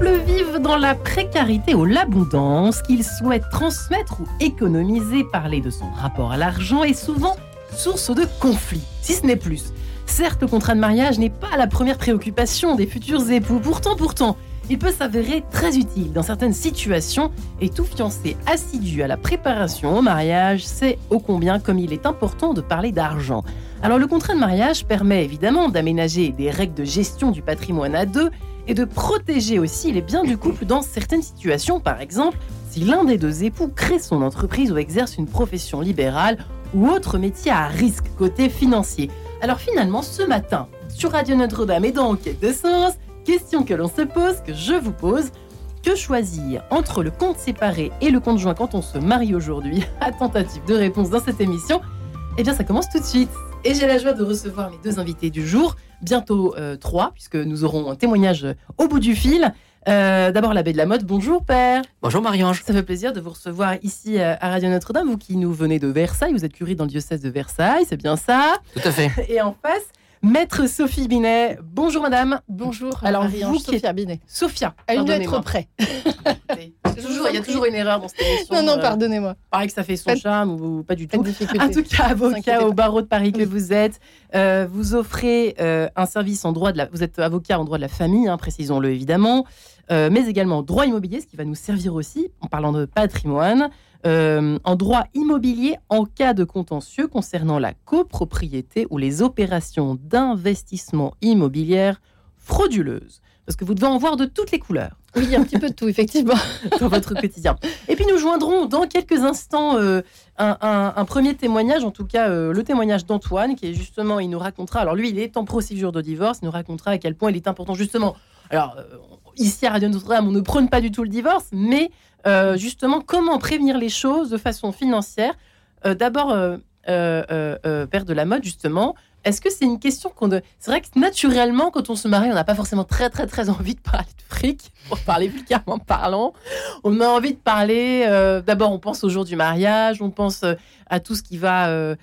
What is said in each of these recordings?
Qu'un couple vive dans la précarité ou l'abondance, qu'il souhaite transmettre ou économiser, parler de son rapport à l'argent est souvent source de conflits, si ce n'est plus. Certes, le contrat de mariage n'est pas la première préoccupation des futurs époux. Pourtant, pourtant, il peut s'avérer très utile dans certaines situations et tout fiancé assidu à la préparation au mariage sait ô combien comme il est important de parler d'argent. Alors le contrat de mariage permet évidemment d'aménager des règles de gestion du patrimoine à deux et de protéger aussi les biens du couple dans certaines situations, par exemple si l'un des deux époux crée son entreprise ou exerce une profession libérale ou autre métier à risque côté financier. Alors finalement, ce matin, sur Radio Notre-Dame et dans Enquête de Sens, question que l'on se pose, que je vous pose, que choisir entre le compte séparé et le compte joint quand on se marie aujourd'hui? À tentative de réponse dans cette émission. Eh bien, ça commence tout de suite. Et j'ai la joie de recevoir mes deux invités du jour, bientôt euh, trois, puisque nous aurons un témoignage au bout du fil. Euh, D'abord l'abbé de la mode, bonjour père. Bonjour Marie-Ange. Ça fait plaisir de vous recevoir ici euh, à Radio Notre-Dame, vous qui nous venez de Versailles, vous êtes curé dans le diocèse de Versailles, c'est bien ça Tout à fait. Et en face, Maître Sophie Binet. Bonjour madame. Bonjour. Alors, Marie-Ange, vous qui Sophia Binet. Sophia. À une lettre près. A toujours une erreur dans cette émission. Non, non, euh, pardonnez-moi. Pareil que ça fait son Pas de- charme ou pas du Pas tout. En tout cas, avocat au barreau de Paris que Oui. vous êtes, euh, vous offrez euh, un service en droit de la. Vous êtes avocat en droit de la famille, hein, précisons-le évidemment, mais également en droit immobilier, ce qui va nous servir aussi en parlant de patrimoine, en droit immobilier en cas de contentieux concernant la copropriété ou les opérations d'investissement immobilière frauduleuses. Parce que vous devez en voir de toutes les couleurs Oui, un petit peu de tout, effectivement. dans votre quotidien. Et puis nous joindrons dans quelques instants euh, un, un- un premier témoignage, en tout cas euh, le témoignage d'Antoine, qui est justement, il nous racontera, alors lui il est en procédure de divorce, il nous racontera à quel point il est important justement, alors euh, ici à Radio Notre-Dame on ne prône pas du tout le divorce, mais justement comment prévenir les choses de façon financière? D'abord, père de la mode justement, est-ce que c'est une question qu'on... de- C'est vrai que naturellement, quand on se marie, on n'a pas forcément très très très envie de parler de fric, pour parler vulgairement parlant. On a envie de parler. euh, D'abord, on pense au jour du mariage, on pense euh, à tout ce qui va euh,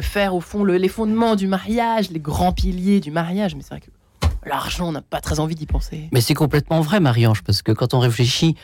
faire au fond le- les fondements du mariage, les grands piliers du mariage. Mais c'est vrai que l'argent, on n'a pas très envie d'y penser. Mais c'est complètement vrai, Marie-Ange, parce que quand on réfléchit,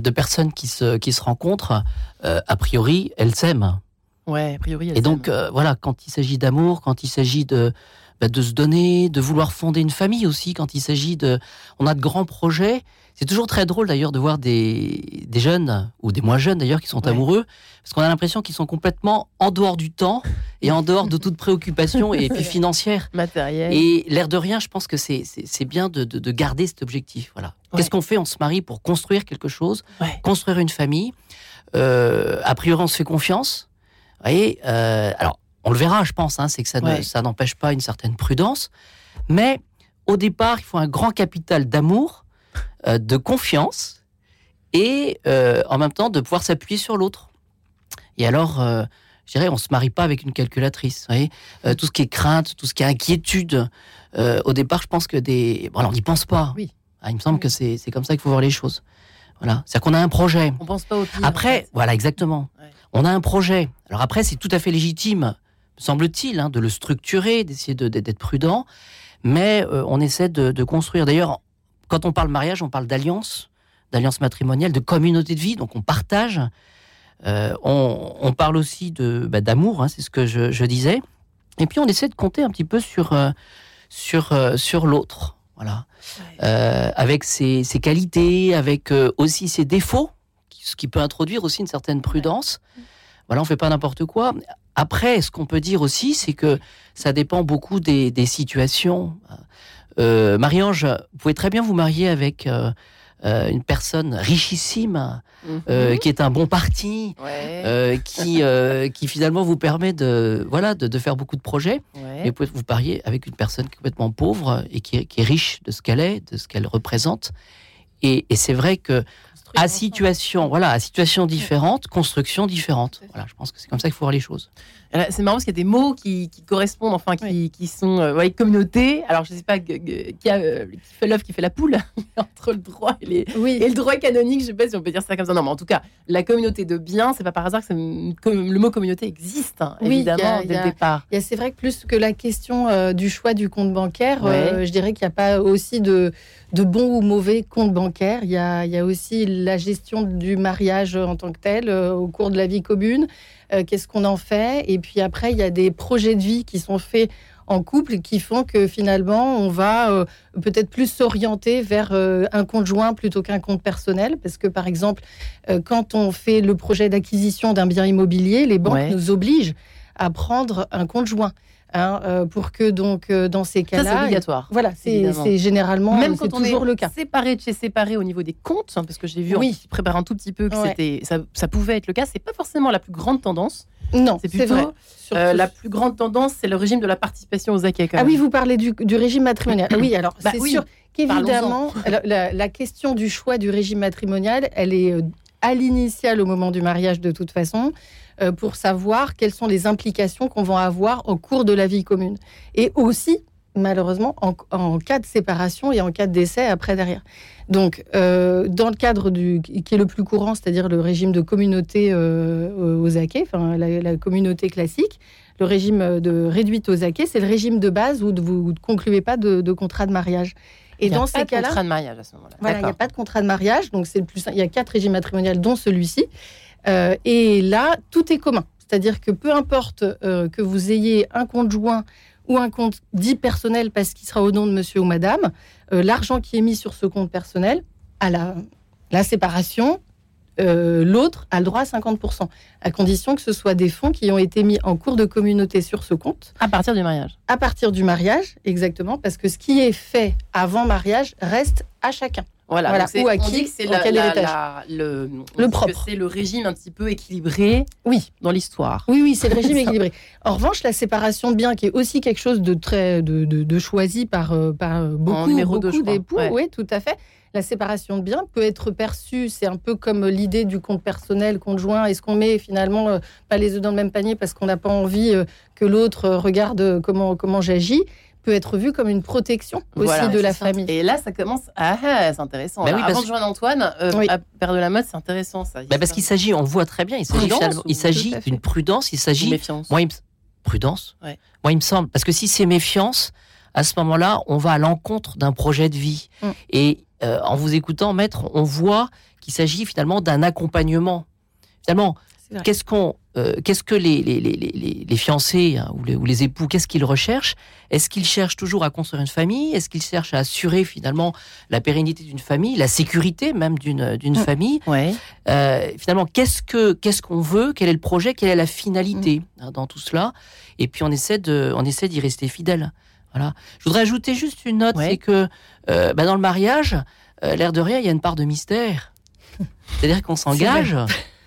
deux personnes qui se, qui se rencontrent, a priori, elles s'aiment. Ouais, a priori. Et donc, euh, voilà, quand il s'agit d'amour, quand il s'agit de, bah, de se donner, de vouloir fonder une famille aussi, quand il s'agit de. On a de grands projets. C'est toujours très drôle d'ailleurs de voir des, des jeunes, ou des moins jeunes d'ailleurs, qui sont Ouais. amoureux, parce qu'on a l'impression qu'ils sont complètement en dehors du temps et en dehors de toute préoccupation et puis financière. matériel. Et l'air de rien, je pense que c'est- bien de, de- de garder cet objectif. Voilà. Ouais. Qu'est-ce qu'on fait On se marie pour construire quelque chose, Ouais. construire une famille? Euh, a priori, on se fait confiance. Vous voyez euh, Alors, on le verra, je pense. hein, c'est que ça ne- ça n'empêche pas une certaine prudence. Mais au départ, il faut un grand capital d'amour, euh, de confiance et euh, en même temps de pouvoir s'appuyer sur l'autre. Et alors, euh, je dirais, on se marie pas avec une calculatrice. Vous voyez tout ce qui est crainte, tout ce qui est inquiétude. au départ, je pense que des. Bon, alors, on n'y pense pas. Oui. Ah, il me semble Oui. que c'est c'est comme ça qu'il faut voir les choses. Voilà. C'est-à-dire qu'on a un projet. On pense pas au pire. Après, en fait. voilà, exactement. Ouais. On a un projet. Alors après, c'est tout à fait légitime, me semble-t-il, hein, de le structurer, d'essayer de- d'être prudent. Mais euh, on essaie de, de construire. D'ailleurs, quand on parle mariage, on parle d'alliance, d'alliance matrimoniale, de communauté de vie. Donc on partage. Euh, on, on parle aussi de bah, d'amour, hein, c'est ce que je, je disais. Et puis on essaie de compter un petit peu sur euh, sur euh, sur l'autre. Voilà avec ses, ses qualités, avec aussi ses défauts, ce qui peut introduire aussi une certaine prudence. Voilà, on fait pas n'importe quoi. Après, ce qu'on peut dire aussi, c'est que ça dépend beaucoup des, des situations. Euh, Marie-Ange, vous pouvez très bien vous marier avec euh, euh, une personne richissime, euh, Mhm. qui est un bon parti, Ouais. qui, qui finalement vous permet de, voilà, de, de faire beaucoup de projets. ouais. Mais vous pouvez vous parier avec une personne complètement pauvre et qui est, qui est riche de ce qu'elle est, de ce qu'elle représente. Et, et c'est vrai que à situation, voilà, à situation différente, construction différente. Voilà, je pense que c'est comme ça qu'il faut voir les choses. C'est marrant parce qu'il y a des mots qui, correspondent, enfin, qui, qui sont euh, communauté. Alors, je ne sais pas qui, a, euh, qui fait l'œuf, qui fait la poule, entre le droit et, les, oui. et, le droit canonique. Je ne sais pas si on peut dire ça comme ça. Non, mais en tout cas, la communauté de biens, c'est pas par hasard que le mot communauté existe, hein, évidemment, dès le départ. C'est vrai que plus que la question euh, du choix du compte bancaire, je dirais qu'il n'y a pas aussi de, de bon ou mauvais compte bancaire. Il y, a, il y a aussi la gestion du mariage en tant que tel au cours de la vie commune. Euh, qu'est-ce qu'on en fait? Et puis après, il y a des projets de vie qui sont faits en couple qui font que finalement, on va euh, peut-être plus s'orienter vers euh, un conjoint plutôt qu'un compte personnel. Parce que, par exemple, quand on fait le projet d'acquisition d'un bien immobilier, les banques nous obligent à prendre un conjoint. Hein, euh, pour que donc euh, dans ces cas-là, c'est obligatoire. Voilà, c'est généralement même quand on toujours est le cas. Séparé de chez séparé au niveau des comptes, hein, parce que j'ai vu oui. en préparant un tout petit peu que c'était ça, ça, pouvait être le cas. C'est pas forcément la plus grande tendance. Non, c'est plutôt vrai. Euh, la plus grande tendance, c'est le régime de la participation aux acquis. Ah oui, vous parlez du, du régime matrimonial. Ah oui, alors bah c'est sûr qu'évidemment, la, la, question du choix du régime matrimonial, elle est à l'initial au moment du mariage de toute façon. Euh, pour savoir quelles sont les implications qu'on va avoir au cours de la vie commune. Et aussi, malheureusement, en, cas de séparation et en cas de décès après derrière. Donc, euh, dans le cadre du qui est le plus courant, c'est-à-dire le régime de communauté euh, aux acquets, enfin la, communauté classique, le régime de réduite aux acquets, c'est le régime de base où vous ne concluez pas de, contrat de mariage. Et dans ces cas-là, contrat de mariage à ce moment-là. Voilà, il n'y a pas de contrat de mariage, donc c'est le plus. Il y a quatre régimes matrimoniaux, dont celui-ci. Euh, et là, tout est commun. C'est-à-dire que peu importe euh, que vous ayez un compte joint ou un compte dit personnel parce qu'il sera au nom de monsieur ou madame, euh, l'argent qui est mis sur ce compte personnel, à la, la séparation, l'autre a le droit à 50%, à condition que ce soit des fonds qui ont été mis en cours de communauté sur ce compte. À partir du mariage. À partir du mariage, exactement, parce que ce qui est fait avant mariage reste à chacun. Voilà, ou à qui, c'est le, le propre. C'est le régime un petit peu équilibré oui. dans l'histoire. Oui, oui, c'est le régime équilibré. En revanche, la séparation de biens, qui est aussi quelque chose de très de, de, choisi par, euh, par beaucoup, beaucoup d'époux, oui, tout à fait. La séparation de biens peut être perçue, c'est un peu comme l'idée du compte personnel, conjoint. Est-ce qu'on met finalement euh, pas les œufs dans le même panier parce qu'on n'a pas envie euh, que l'autre regarde comment, comment j'agis? Peut être vu comme une protection aussi de la famille. Et là, ça commence. Ah, ah c'est intéressant. Bah oui, Avant de joindre Antoine, euh, à Père de la mode, c'est intéressant ça. Bah parce qu'il s'agit, on voit très bien, il s'agit il s'agit d'une prudence, il s'agit. Méfiance. Moi, Prudence? Moi, il me semble, parce que si c'est méfiance, à ce moment-là, on va à l'encontre d'un projet de vie. Mm. Et euh, en vous écoutant, maître, on voit qu'il s'agit finalement d'un accompagnement. Finalement, Qu'est-ce qu'on, euh, qu'est-ce que les, les, les, les fiancés hein, ou, ou, les, époux, qu'est-ce qu'ils recherchent? Est-ce qu'ils cherchent toujours à construire une famille? Est-ce qu'ils cherchent à assurer finalement la pérennité d'une famille, la sécurité même d'une d'une mm. famille? ouais. euh, Finalement, qu'est-ce que qu'est-ce qu'on veut? Quel est le projet? Quelle est la finalité mm. hein, dans tout cela? Et puis on essaie de on essaie d'y rester fidèle. Voilà. Je voudrais ajouter juste une note, c'est que euh, bah, dans le mariage, l'air de rien, il y a une part de mystère. C'est-à-dire qu'on s'engage.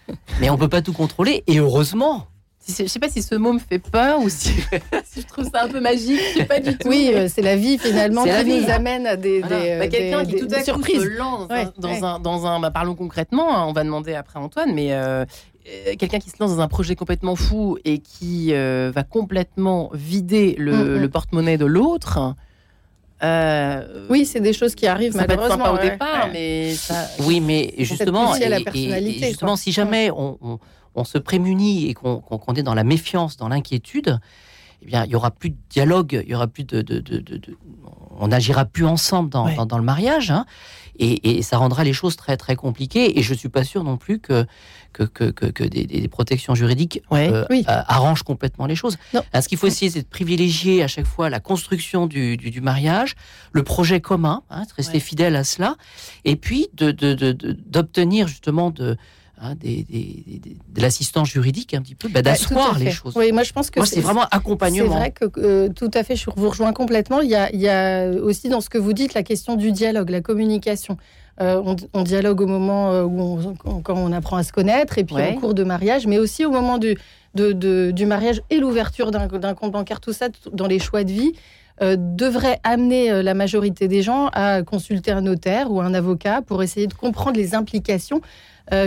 mais on peut pas tout contrôler, et heureusement. Je sais pas si ce mot me fait peur ou si, je trouve ça un peu magique. pas du tout. Oui, euh, c'est la vie finalement qui nous amène à des, bah, quelqu'un qui tout à coup se lance dans, un, dans un, bah, parlons concrètement. Hein, on va demander après Antoine, mais euh, euh, quelqu'un qui se lance dans un projet complètement fou et qui va complètement vider le, mm, mm. le porte-monnaie de l'autre. Euh, oui, c'est des choses qui arrivent ça malheureusement pas au départ, mais ça... oui, mais justement, et, justement, si jamais on, on, se prémunit et qu'on est dans la méfiance, dans l'inquiétude, eh bien, il y aura plus de dialogue, il y aura plus de, de, de, de on n'agira plus ensemble dans, dans, dans le mariage. Hein. Et, ça rendra les choses très très compliquées. Et je suis pas sûr non plus que que, que, que des, protections juridiques euh, arrangent complètement les choses. ce qu'il faut essayer, c'est de privilégier à chaque fois la construction du, du, mariage, le projet commun, hein, de rester fidèle à cela, et puis d'obtenir de, de, justement de Hein, des, de l'assistance juridique un petit peu, bah, d'asseoir les choses. Oui, moi je pense que c'est vraiment accompagnement. C'est vrai que euh, tout à fait, je vous rejoins complètement. Il y, a, il y, a, aussi dans ce que vous dites la question du dialogue, la communication. Euh, on, dialogue au moment euh, où on, quand on apprend à se connaître et puis en cours de mariage, mais aussi au moment du, de, du mariage et l'ouverture d'un compte bancaire, tout ça dans les choix de vie. devrait amener la majorité des gens à consulter un notaire ou un avocat pour essayer de comprendre les implications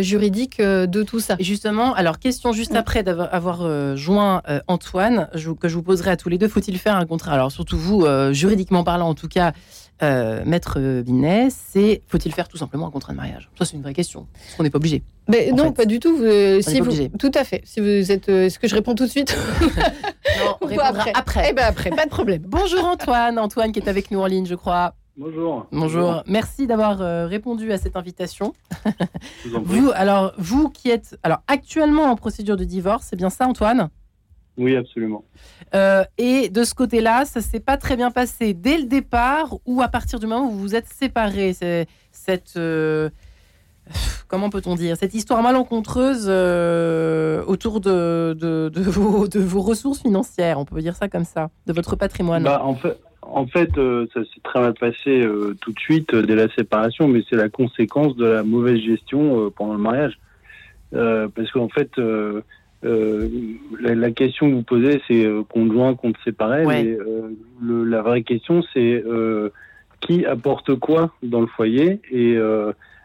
juridiques de tout ça. justement, alors question juste après d'avoir joint Antoine, que je vous poserai à tous les deux, faut-il faire un contrat? Alors surtout vous, juridiquement parlant en tout cas, euh, Maître Binet, c'est faut-il faire tout simplement un contrat de mariage? Ça, c'est une vraie question. Parce qu'on n'est pas obligé. Mais non, pas du tout. si vous, tout à fait. Si vous êtes, euh, est-ce que je réponds tout de suite? Non, on après? Après. Eh ben après, pas de problème. Bonjour Antoine, Antoine qui est avec nous en ligne, je crois. Bonjour. Bonjour. Merci d'avoir euh, répondu à cette invitation. vous, alors, vous qui êtes alors actuellement en procédure de divorce, c'est bien ça, Antoine? Oui, absolument. Euh, et de ce côté-là, ça s'est pas très bien passé dès le départ ou à partir du moment où vous vous êtes séparés? C'est cette euh, comment peut-on dire? Cette histoire malencontreuse autour de, de, vos, de vos ressources financières, on peut dire ça comme ça, de votre patrimoine. Bah, en fait, en fait ça s'est très mal passé tout de suite dès la séparation, mais c'est la conséquence de la mauvaise gestion pendant le mariage. parce qu'en fait, euh, la, question que vous posez, c'est euh, conjoint, compte séparé. Mais euh, le, la vraie question, c'est qui apporte quoi dans le foyer et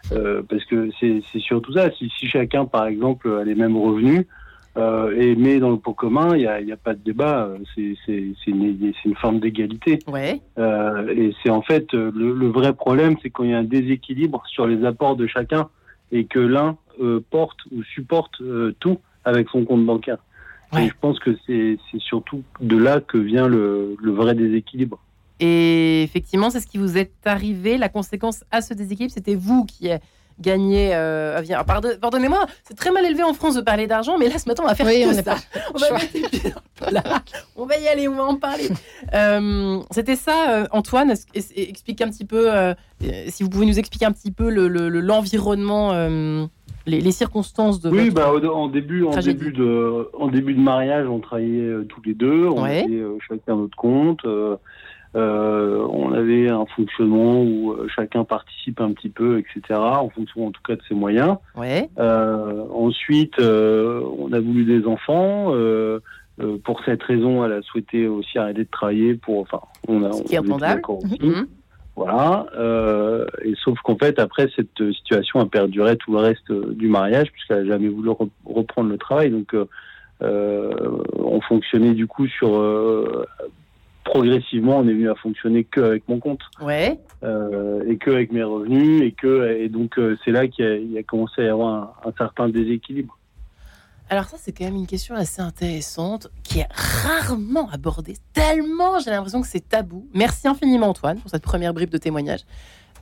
parce que c'est surtout ça. Si, si, chacun, par exemple, a les mêmes revenus et met dans le pot commun, il n'y a, a, pas de débat. C'est une, une, forme d'égalité. Ouais. et c'est en fait le, le, vrai problème, c'est quand il y a un déséquilibre sur les apports de chacun et que l'un porte ou supporte tout avec son compte bancaire. Et je pense que c'est surtout de là que vient le, vrai déséquilibre. Et effectivement, c'est ce qui vous est arrivé. La conséquence à ce déséquilibre, c'était vous qui gagné. Euh, Pardonnez-moi, c'est très mal élevé en France de parler d'argent, mais là ce matin on va faire oui, on ça. On va, on va, y aller, on va en parler. Euh, c'était ça, euh, Antoine. Explique un petit peu, euh, si vous pouvez nous expliquer un petit peu l'environnement. Le, les, circonstances de oui bah, en début en début de en début de mariage on travaillait tous les deux on avait chacun notre compte euh, on avait un fonctionnement où euh, chacun participe un petit peu, etc., en fonction en tout cas de ses moyens. Ouais. Euh, ensuite, on a voulu des enfants. pour cette raison, elle a souhaité aussi arrêter de travailler pour. Enfin, on a. Ce qui est. Mhm. Voilà. et sauf qu'en fait, après, cette situation a perduré tout le reste du mariage, puisqu'elle n'a jamais voulu reprendre le travail. Donc, on fonctionnait du coup sur progressivement, on est venu à fonctionner que avec mon compte. Ouais. Euh, et que avec mes revenus et que et donc euh, c'est là qu'il a, a, commencé à y avoir un, certain déséquilibre. Alors ça c'est quand même une question assez intéressante qui est rarement abordée. Tellement j'ai l'impression que c'est tabou. Merci infiniment Antoine pour cette première bribe de témoignage.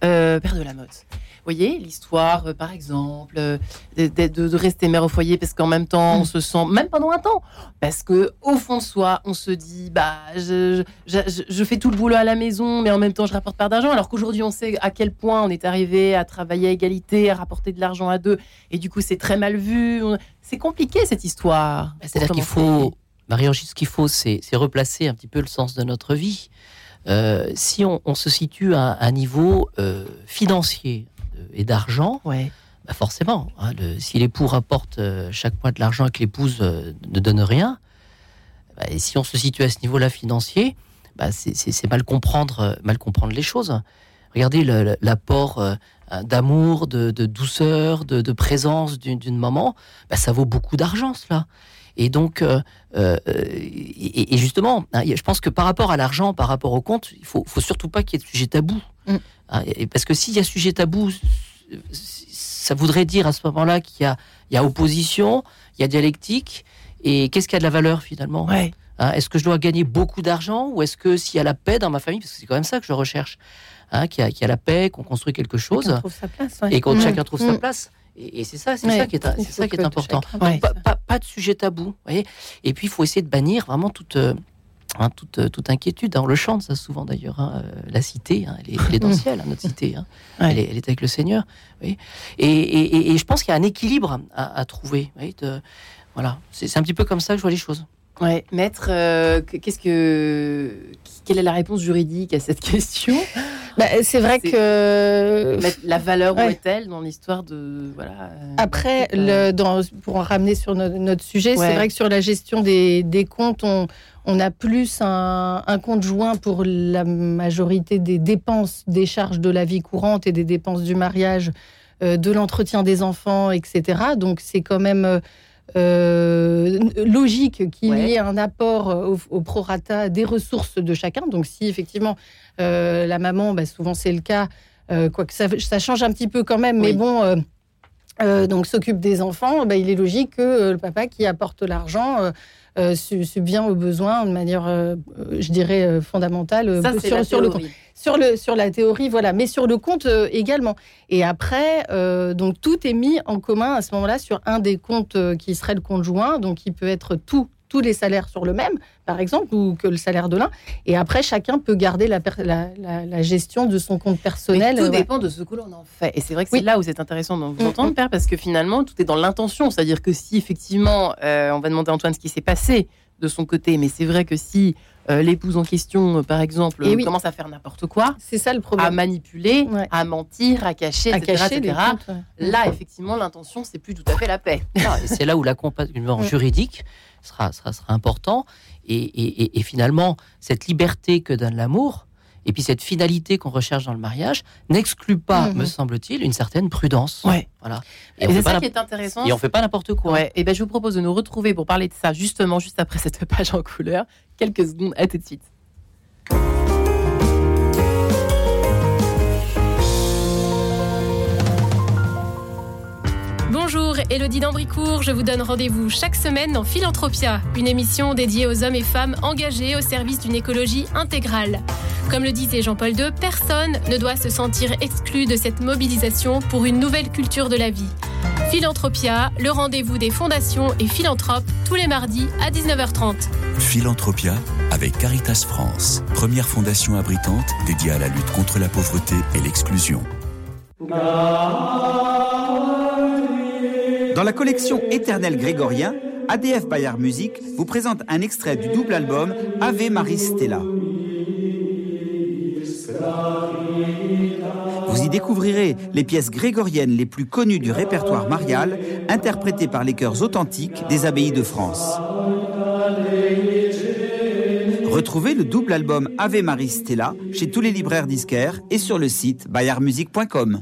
Euh, Père de la Motte voyez, l'histoire, euh, par exemple, euh, de, rester mère au foyer parce qu'en même temps, on mm. se sent, même pendant un temps, parce que au fond de soi, on se dit, bah, je, je, fais tout le boulot à la maison, mais en même temps, je rapporte pas d'argent. Alors qu'aujourd'hui, on sait à quel point on est arrivé à travailler à égalité, à rapporter de l'argent à deux, et du coup, c'est très mal vu. C'est compliqué cette histoire. Bah, c'est-à-dire qu'il faut, Marie-Ange, ce qu'il faut, c'est replacer un petit peu le sens de notre vie. Euh, si on, se situe à un niveau financier, et d'argent, ouais. bah forcément, hein, si l'époux rapporte euh, chaque mois de l'argent et que l'épouse euh, ne donne rien, bah, et si on se situe à ce niveau-là financier, bah, c'est mal comprendre, euh, mal comprendre les choses. Regardez l'apport d'amour, de, douceur, de, présence d'une maman, bah, ça vaut beaucoup d'argent cela. Et donc, et, justement, hein, je pense que par rapport à l'argent, par rapport au compte, il faut, faut surtout pas qu'il y ait de sujet tabou. Mm. Ah, parce que s'il y a sujet tabou, ça voudrait dire à ce moment-là qu'il y, a, opposition, il y a dialectique, et qu'est-ce qui a de la valeur finalement? Hein, Est-ce que je dois gagner beaucoup d'argent ou est-ce que s'il y a la paix dans ma famille, parce que c'est quand même ça que je recherche, hein, qu'il y, a la paix, qu'on construit quelque chose, et qu'on chacun trouve sa mm. place. Et, c'est ça, c'est ça qui est, ça qui est important. Pas, de sujet tabou. Voyez et puis il faut essayer de bannir vraiment toute, euh, Hein, toute, toute, inquiétude. On le chante ça souvent d'ailleurs. Hein, euh, la cité, hein, elle, est, dans le ciel, notre cité. Elle, est, elle, est, avec le Seigneur. Et, et, et, je pense qu'il y a un équilibre à, à trouver. de, voilà, c'est un petit peu comme ça que je vois les choses. Ouais, maître, euh, qu'est-ce que quelle est la réponse juridique à cette question? Bah, C'est vrai que la valeur où est-elle dans l'histoire de voilà. Euh, Après, le, dans, pour en ramener sur notre, sujet, c'est vrai que sur la gestion des, des comptes, on, on a plus un, un, compte joint pour la majorité des dépenses, des charges de la vie courante et des dépenses du mariage, euh, de l'entretien des enfants, etc. Donc c'est quand même euh, logique qu'il y ait un apport au, prorata des ressources de chacun. Donc si effectivement euh, la maman, bah, souvent c'est le cas, quoique ça, ça, change un petit peu quand même, mais bon. donc s'occupe des enfants, bah, il est logique que le papa qui apporte l'argent euh, subvient aux besoins de manière, euh, je dirais, euh, fondamentale sur, sur, le sur, le, sur la théorie, voilà, mais sur le compte également. Et après, donc tout est mis en commun à ce moment-là sur un des comptes qui serait le compte joint, donc il peut être tout tous les salaires sur le même, par exemple, ou que le salaire de l'un. Et après, chacun peut garder la, la, gestion de son compte personnel. tout dépend de ce que l'on en fait. Et c'est vrai que c'est là où c'est intéressant de vous entendre. Père, parce que finalement, tout est dans l'intention. C'est-à-dire que si effectivement, euh, on va demander à Antoine ce qui s'est passé de son côté, mais c'est vrai que si euh, l'épouse en question, euh, par exemple, commence à faire n'importe quoi, c'est ça le problème, à manipuler, à mentir, à cacher, etc., là, effectivement, l'intention, c'est plus tout à fait la paix. c'est là où l'accompagnement mm. juridique sera, sera, sera important. Et, et, et, finalement, cette liberté que donne l'amour, et puis cette finalité qu'on recherche dans le mariage, n'exclut pas, mhm. me semble-t-il, une certaine prudence. Ouais. Voilà. Et, c'est ça qui est intéressant. Et on fait pas n'importe quoi. Ouais. Et ben, je vous propose de nous retrouver pour parler de ça, justement, juste après cette page en couleur. Quelques secondes, à tout de suite. Elodie Dambricourt. Je vous donne rendez-vous chaque semaine dans Philanthropia, une émission dédiée aux hommes et femmes engagés au service d'une écologie intégrale. Comme le disait Jean-Paul II, personne ne doit se sentir exclu de cette mobilisation pour une nouvelle culture de la vie. Philanthropia, le rendez-vous des fondations et philanthropes, tous les mardis à 19h30. Philanthropia avec Caritas France, première fondation abritante dédiée à la lutte contre la pauvreté et l'exclusion. Dans la collection Éternel grégorien, ADF Bayard Music vous présente un extrait du double album Ave Maris Stella. Vous y découvrirez les pièces grégoriennes les plus connues du répertoire marial, interprétées par les chœurs authentiques des abbayes de France. Retrouvez le double album Ave Maris Stella chez tous les libraires disquaires et sur le site bayardmusic.com.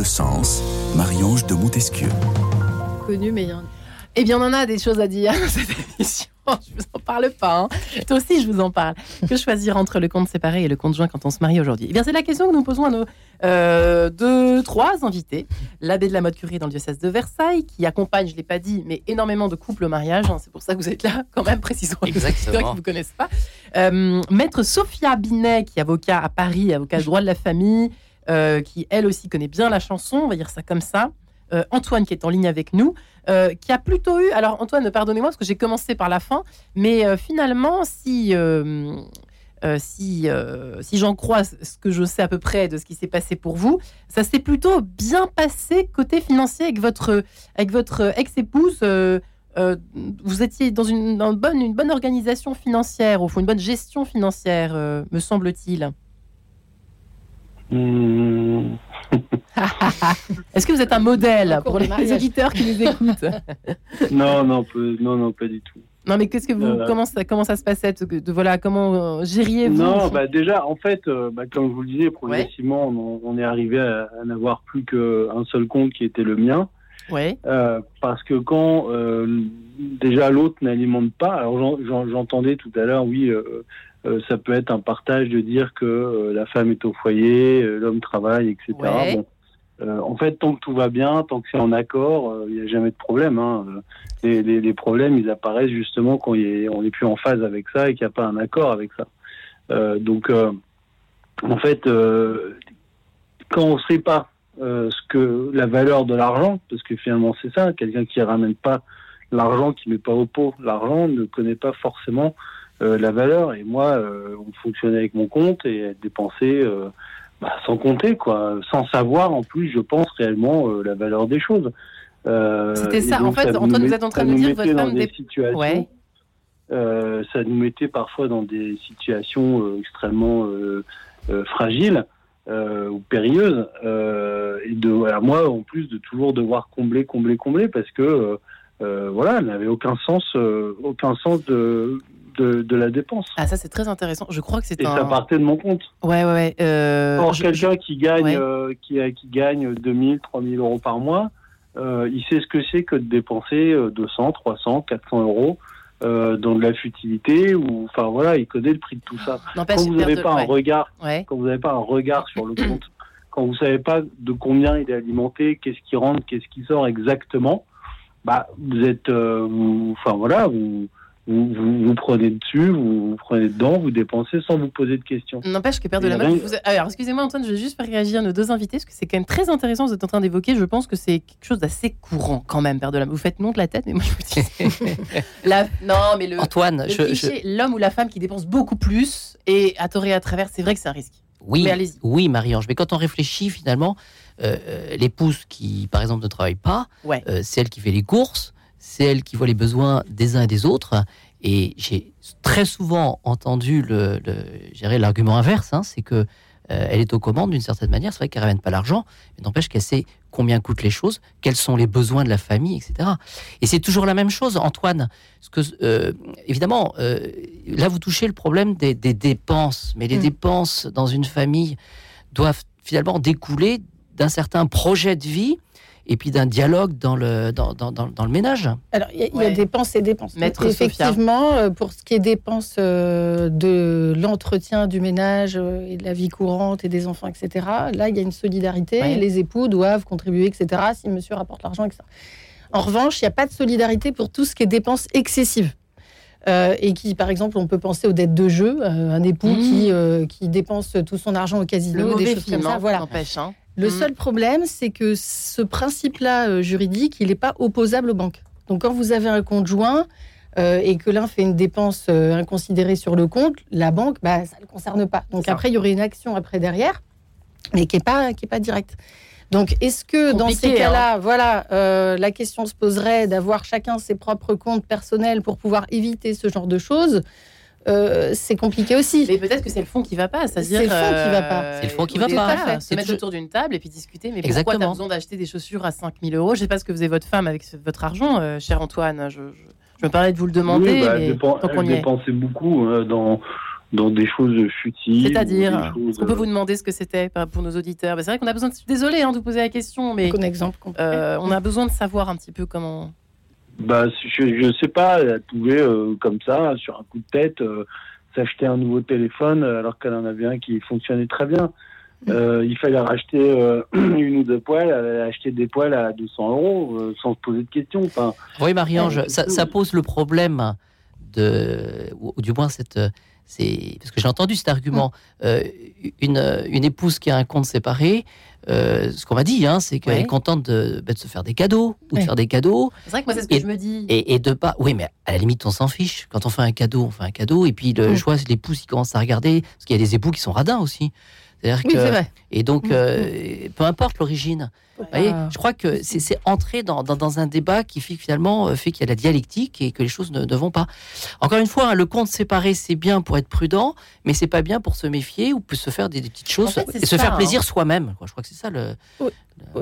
De sens, Marie-Ange de Montesquieu. Connu, mais Eh bien, on en a des choses à dire dans cette émission. Je vous en parle pas. Hein. Toi aussi, je vous en parle. Que choisir entre le compte séparé et le compte joint quand on se marie aujourd'hui? Eh bien, c'est la question que nous posons à nos euh, deux, trois invités. L'abbé de la mode curie dans le diocèse de Versailles, qui accompagne, je ne l'ai pas dit, mais énormément de couples au mariage. Hein. C'est pour ça que vous êtes là, quand même, précisons. Exactement. qui ne vous connaissent pas. Euh, Maître Sophia Binet, qui est avocat à Paris, avocat de droit de la famille, euh, qui elle aussi connaît bien la chanson, on va dire ça comme ça. Euh, Antoine qui est en ligne avec nous, euh, qui a plutôt eu. Alors Antoine, pardonnez-moi parce que j'ai commencé par la fin, mais finalement, si si si j'en crois ce que je sais à peu près de ce qui s'est passé pour vous, ça s'est plutôt bien passé côté financier avec votre avec votre ex-épouse. vous étiez dans une, bonne, une bonne organisation financière, au fond, une bonne gestion financière, me semble-t-il. Hmm. Est-ce que vous êtes un modèle pour les auditeurs qui nous écoutent Non, non, non, non, pas du tout. Non, mais qu'est-ce que vous, euh, comment ça, comment ça se passait de, voilà, comment euh, gériez-vous Non, bah déjà, en fait, euh, bah, comme je vous le disais, progressivement, on, est arrivé à, n'avoir plus qu'un seul compte qui était le mien. Ouais. parce que quand déjà l'autre n'alimente pas, alors j'entendais tout à l'heure, oui, euh, ça peut être un partage de dire que euh, la femme est au foyer, euh, l'homme travaille, etc. en fait, tant que tout va bien, tant que c'est en accord, il n'y a jamais de problème. Hein. Les, les, problèmes, ils apparaissent justement quand on n'est plus en phase avec ça et qu'il n'y a pas un accord avec ça. donc, en fait, quand on ne sait pas ce que la valeur de l'argent, parce que finalement c'est ça, quelqu'un qui ramène pas l'argent, qui met pas au pot l'argent, ne connaît pas forcément euh, la valeur. Et moi, euh, on fonctionnait avec mon compte et dépenser euh, bah, sans compter, quoi, sans savoir en plus, je pense réellement la valeur des choses. C'était ça. En fait, Antoine, vous êtes en train de dire que votre femme des situations. ça nous mettait parfois dans des situations extrêmement fragiles. ou périlleuses et de à moi en plus de toujours devoir combler combler combler parce que voilà elle n'avait aucun sens aucun sens de de, la dépense. Ah, ça, c'est très intéressant. Je crois que c'est Et ça partait de mon compte. Ouais, ouais, ouais. Euh, Or, quelqu'un qui gagne, euh, qui, qui gagne 2000, 3000 euros par mois, euh, il sait ce que c'est que de dépenser 200, 300, 400 euros euh, dans de la futilité ou enfin voilà il connaît le prix de tout ça quand vous n'avez pas un regard quand vous n'avez pas un regard sur le compte quand vous savez pas de combien il est alimenté qu'est-ce qui rentre qu'est-ce qui sort exactement bah vous êtes enfin voilà vous vous, vous, prenez dessus, vous, prenez dedans, vous dépensez sans vous poser de questions. N'empêche que Père de la Main, vous... alors excusez-moi Antoine, je vais juste faire réagir nos deux invités, parce que c'est quand même très intéressant, vous êtes en train d'évoquer, je pense que c'est quelque chose d'assez courant quand même, Père de la Main. Vous faites non de la tête, mais moi je vous dis... la... Non, mais le, Antoine, l'homme ou la femme qui dépense beaucoup plus, et à tort et à travers, c'est vrai que c'est un risque. Oui, oui Marie-Ange, mais quand on réfléchit finalement, euh, euh, l'épouse qui, par exemple, ne travaille pas, ouais. euh, c'est elle qui fait les courses, c'est elle qui voit les besoins des uns et des autres. Et j'ai très souvent entendu le, l'argument inverse, hein, c'est que euh, elle est aux commandes d'une certaine manière. C'est vrai qu'elle ne ramène pas l'argent, mais n'empêche qu'elle sait combien coûtent les choses, quels sont les besoins de la famille, etc. Et c'est toujours la même chose, Antoine. que, euh, évidemment, euh, là, vous touchez le problème des, dépenses, mais les mm. dépenses dans une famille doivent finalement découler d'un certain projet de vie et puis d'un dialogue dans le, dans, dans, dans, le ménage. Alors, il y, a dépenses et dépenses. effectivement, euh, pour ce qui est dépenses euh, de l'entretien du ménage euh, et de la vie courante et des enfants, etc., là, il y a une solidarité. Les époux doivent contribuer, etc., si monsieur rapporte l'argent, etc. En revanche, il n'y a pas de solidarité pour tout ce qui est dépenses excessives. et qui, par exemple, on peut penser aux dettes de jeu, un époux mmh. qui, qui dépense tout son argent au casino, des choses comme ça. Hein, voilà. Hein. Le mm. seul problème, c'est que ce principe-là euh, juridique, il n'est pas opposable aux banques. Donc quand vous avez un compte joint euh, et que l'un fait une dépense euh, inconsidérée sur le compte, la banque, bah, ça ne le concerne pas. Donc après, il y aurait une action après derrière, mais qui n'est pas, qui est pas directe. Donc, est-ce que dans ces cas-là, hein. voilà, la question se poserait d'avoir chacun ses propres comptes personnels pour pouvoir éviter ce genre de choses? Euh, c'est compliqué aussi. Mais peut-être que c'est le fond qui va pas. C'est le fond qui va pas. Euh, c'est le fond qui va pas. se mettre autour d'une table et puis discuter. Mais pourquoi tu as besoin d'acheter des chaussures à 5000 euros? Je sais pas ce que faisait votre femme avec votre argent, euh, cher Antoine. Je, me parlais de vous le demander. Oui, bah, mais elle dépensait beaucoup dans dans des choses futiles. C'est-à-dire, on peut vous demander ce que c'était pour nos auditeurs? Bah, C'est vrai qu'on a besoin de... Désolé hein, de vous poser la question, mais... Un exemple on a besoin de savoir un petit peu comment, bah, je ne sais pas, elle pouvait, euh, comme ça, sur un coup de tête, euh, s'acheter un nouveau téléphone euh, alors qu'elle en avait un qui fonctionnait très bien. Mm. il fallait racheter une ou deux poêles, elle a acheté des poêles à 200 euros sans se poser de questions. Enfin, oui, Marie-Ange, ça, ça, pose le problème de, ou, du moins cette, c'est parce que j'ai entendu cet argument. Mm. une, une épouse qui a un compte séparé, euh, ce qu'on m'a dit, hein, c'est qu'elle est contente de, bah, de, se faire des cadeaux ou de faire des cadeaux. C'est vrai que moi, c'est ce que je me dis. Et, de pas. Oui, mais à la limite, on s'en fiche. Quand on fait un cadeau, on fait un cadeau. Et puis, le, choix, c'est l'époux qui commence à regarder. Parce qu'il y a des époux qui sont radins aussi. C'est-à-dire que, vrai. Et donc, mm. euh, peu importe l'origine. je crois que c'est entrer dans, dans, un débat qui fait, finalement euh, fait qu'il y a la dialectique et que les choses ne, vont pas. Encore une fois, hein, le compte séparé, c'est bien pour être prudent, mais c'est pas bien pour se méfier ou pour se faire des, petites choses et se faire plaisir hein. soi-même. Je crois que c'est ça le, oui.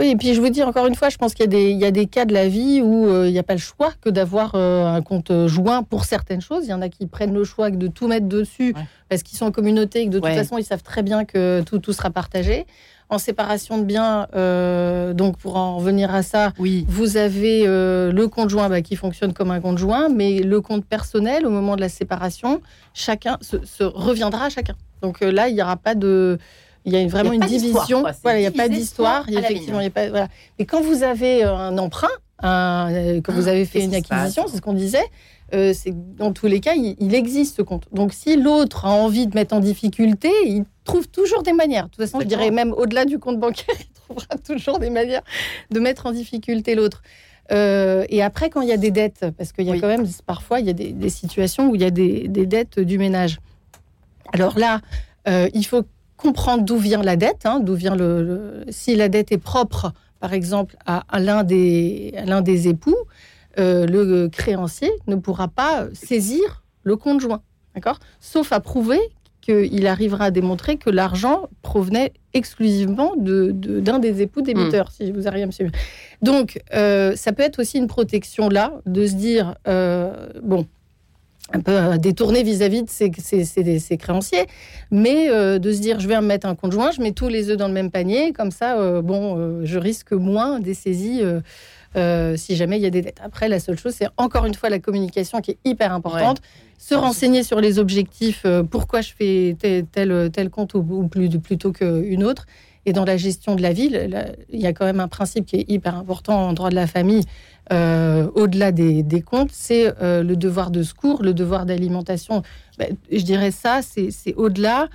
Et puis je vous dis encore une fois, je pense qu'il y, y, a des cas de la vie où euh, il n'y a pas le choix que d'avoir un compte joint pour certaines choses. Il y en a qui prennent le choix de tout mettre dessus parce qu'ils sont en communauté et que de toute façon, ils savent très bien que tout, tout sera partagé. En séparation de biens, euh, donc pour en revenir à ça, oui. vous avez euh, le conjoint bah, qui fonctionne comme un conjoint, mais le compte personnel, au moment de la séparation, chacun se, reviendra à chacun. Donc euh, là, il n'y aura pas de il y a vraiment une division. Voilà, il n'y a pas d'histoire. Effectivement, il a pas. Voilà. Mais quand vous avez un emprunt, un, quand vous avez fait une acquisition, c'est ce qu'on disait. Euh, c'est dans tous les cas, il, existe ce compte. Donc, si l'autre a envie de mettre en difficulté, il trouve toujours des manières. De toute façon, je dirais même au-delà du compte bancaire, il trouvera toujours des manières de mettre en difficulté l'autre. Euh, et après, quand il y a des dettes, parce qu'il y a quand même parfois il y a des, situations où il y a des, dettes du ménage. Alors là, euh, il faut comprendre d'où vient la dette, hein, d'où vient le, si la dette est propre, par exemple, à, l'un des, l'un des époux, euh, le créancier ne pourra pas saisir le conjoint, d'accord? Sauf à prouver qu'il arrivera à démontrer que l'argent provenait exclusivement de, d'un des époux débiteurs, hmm. si vous arrivez à me suivre. Donc, euh, ça peut être aussi une protection là, de se dire, euh, bon, un peu détourné vis-à-vis de ses, créanciers, mais de se dire, je vais me mettre un conjoint, je mets tous les œufs dans le même panier, comme ça, bon, je risque moins des saisies euh, si jamais il y a des dettes. Après, la seule chose, c'est encore une fois la communication qui est hyper importante. Se renseigner sur les objectifs, euh, pourquoi je fais tel, tel, compte ou, plus, plutôt qu'une autre. Et dans la gestion de la ville, il y a quand même un principe qui est hyper important en droit de la famille, euh, au-delà des, comptes, c'est le devoir de secours, le devoir d'alimentation. Ben, je dirais ça, c'est au-delà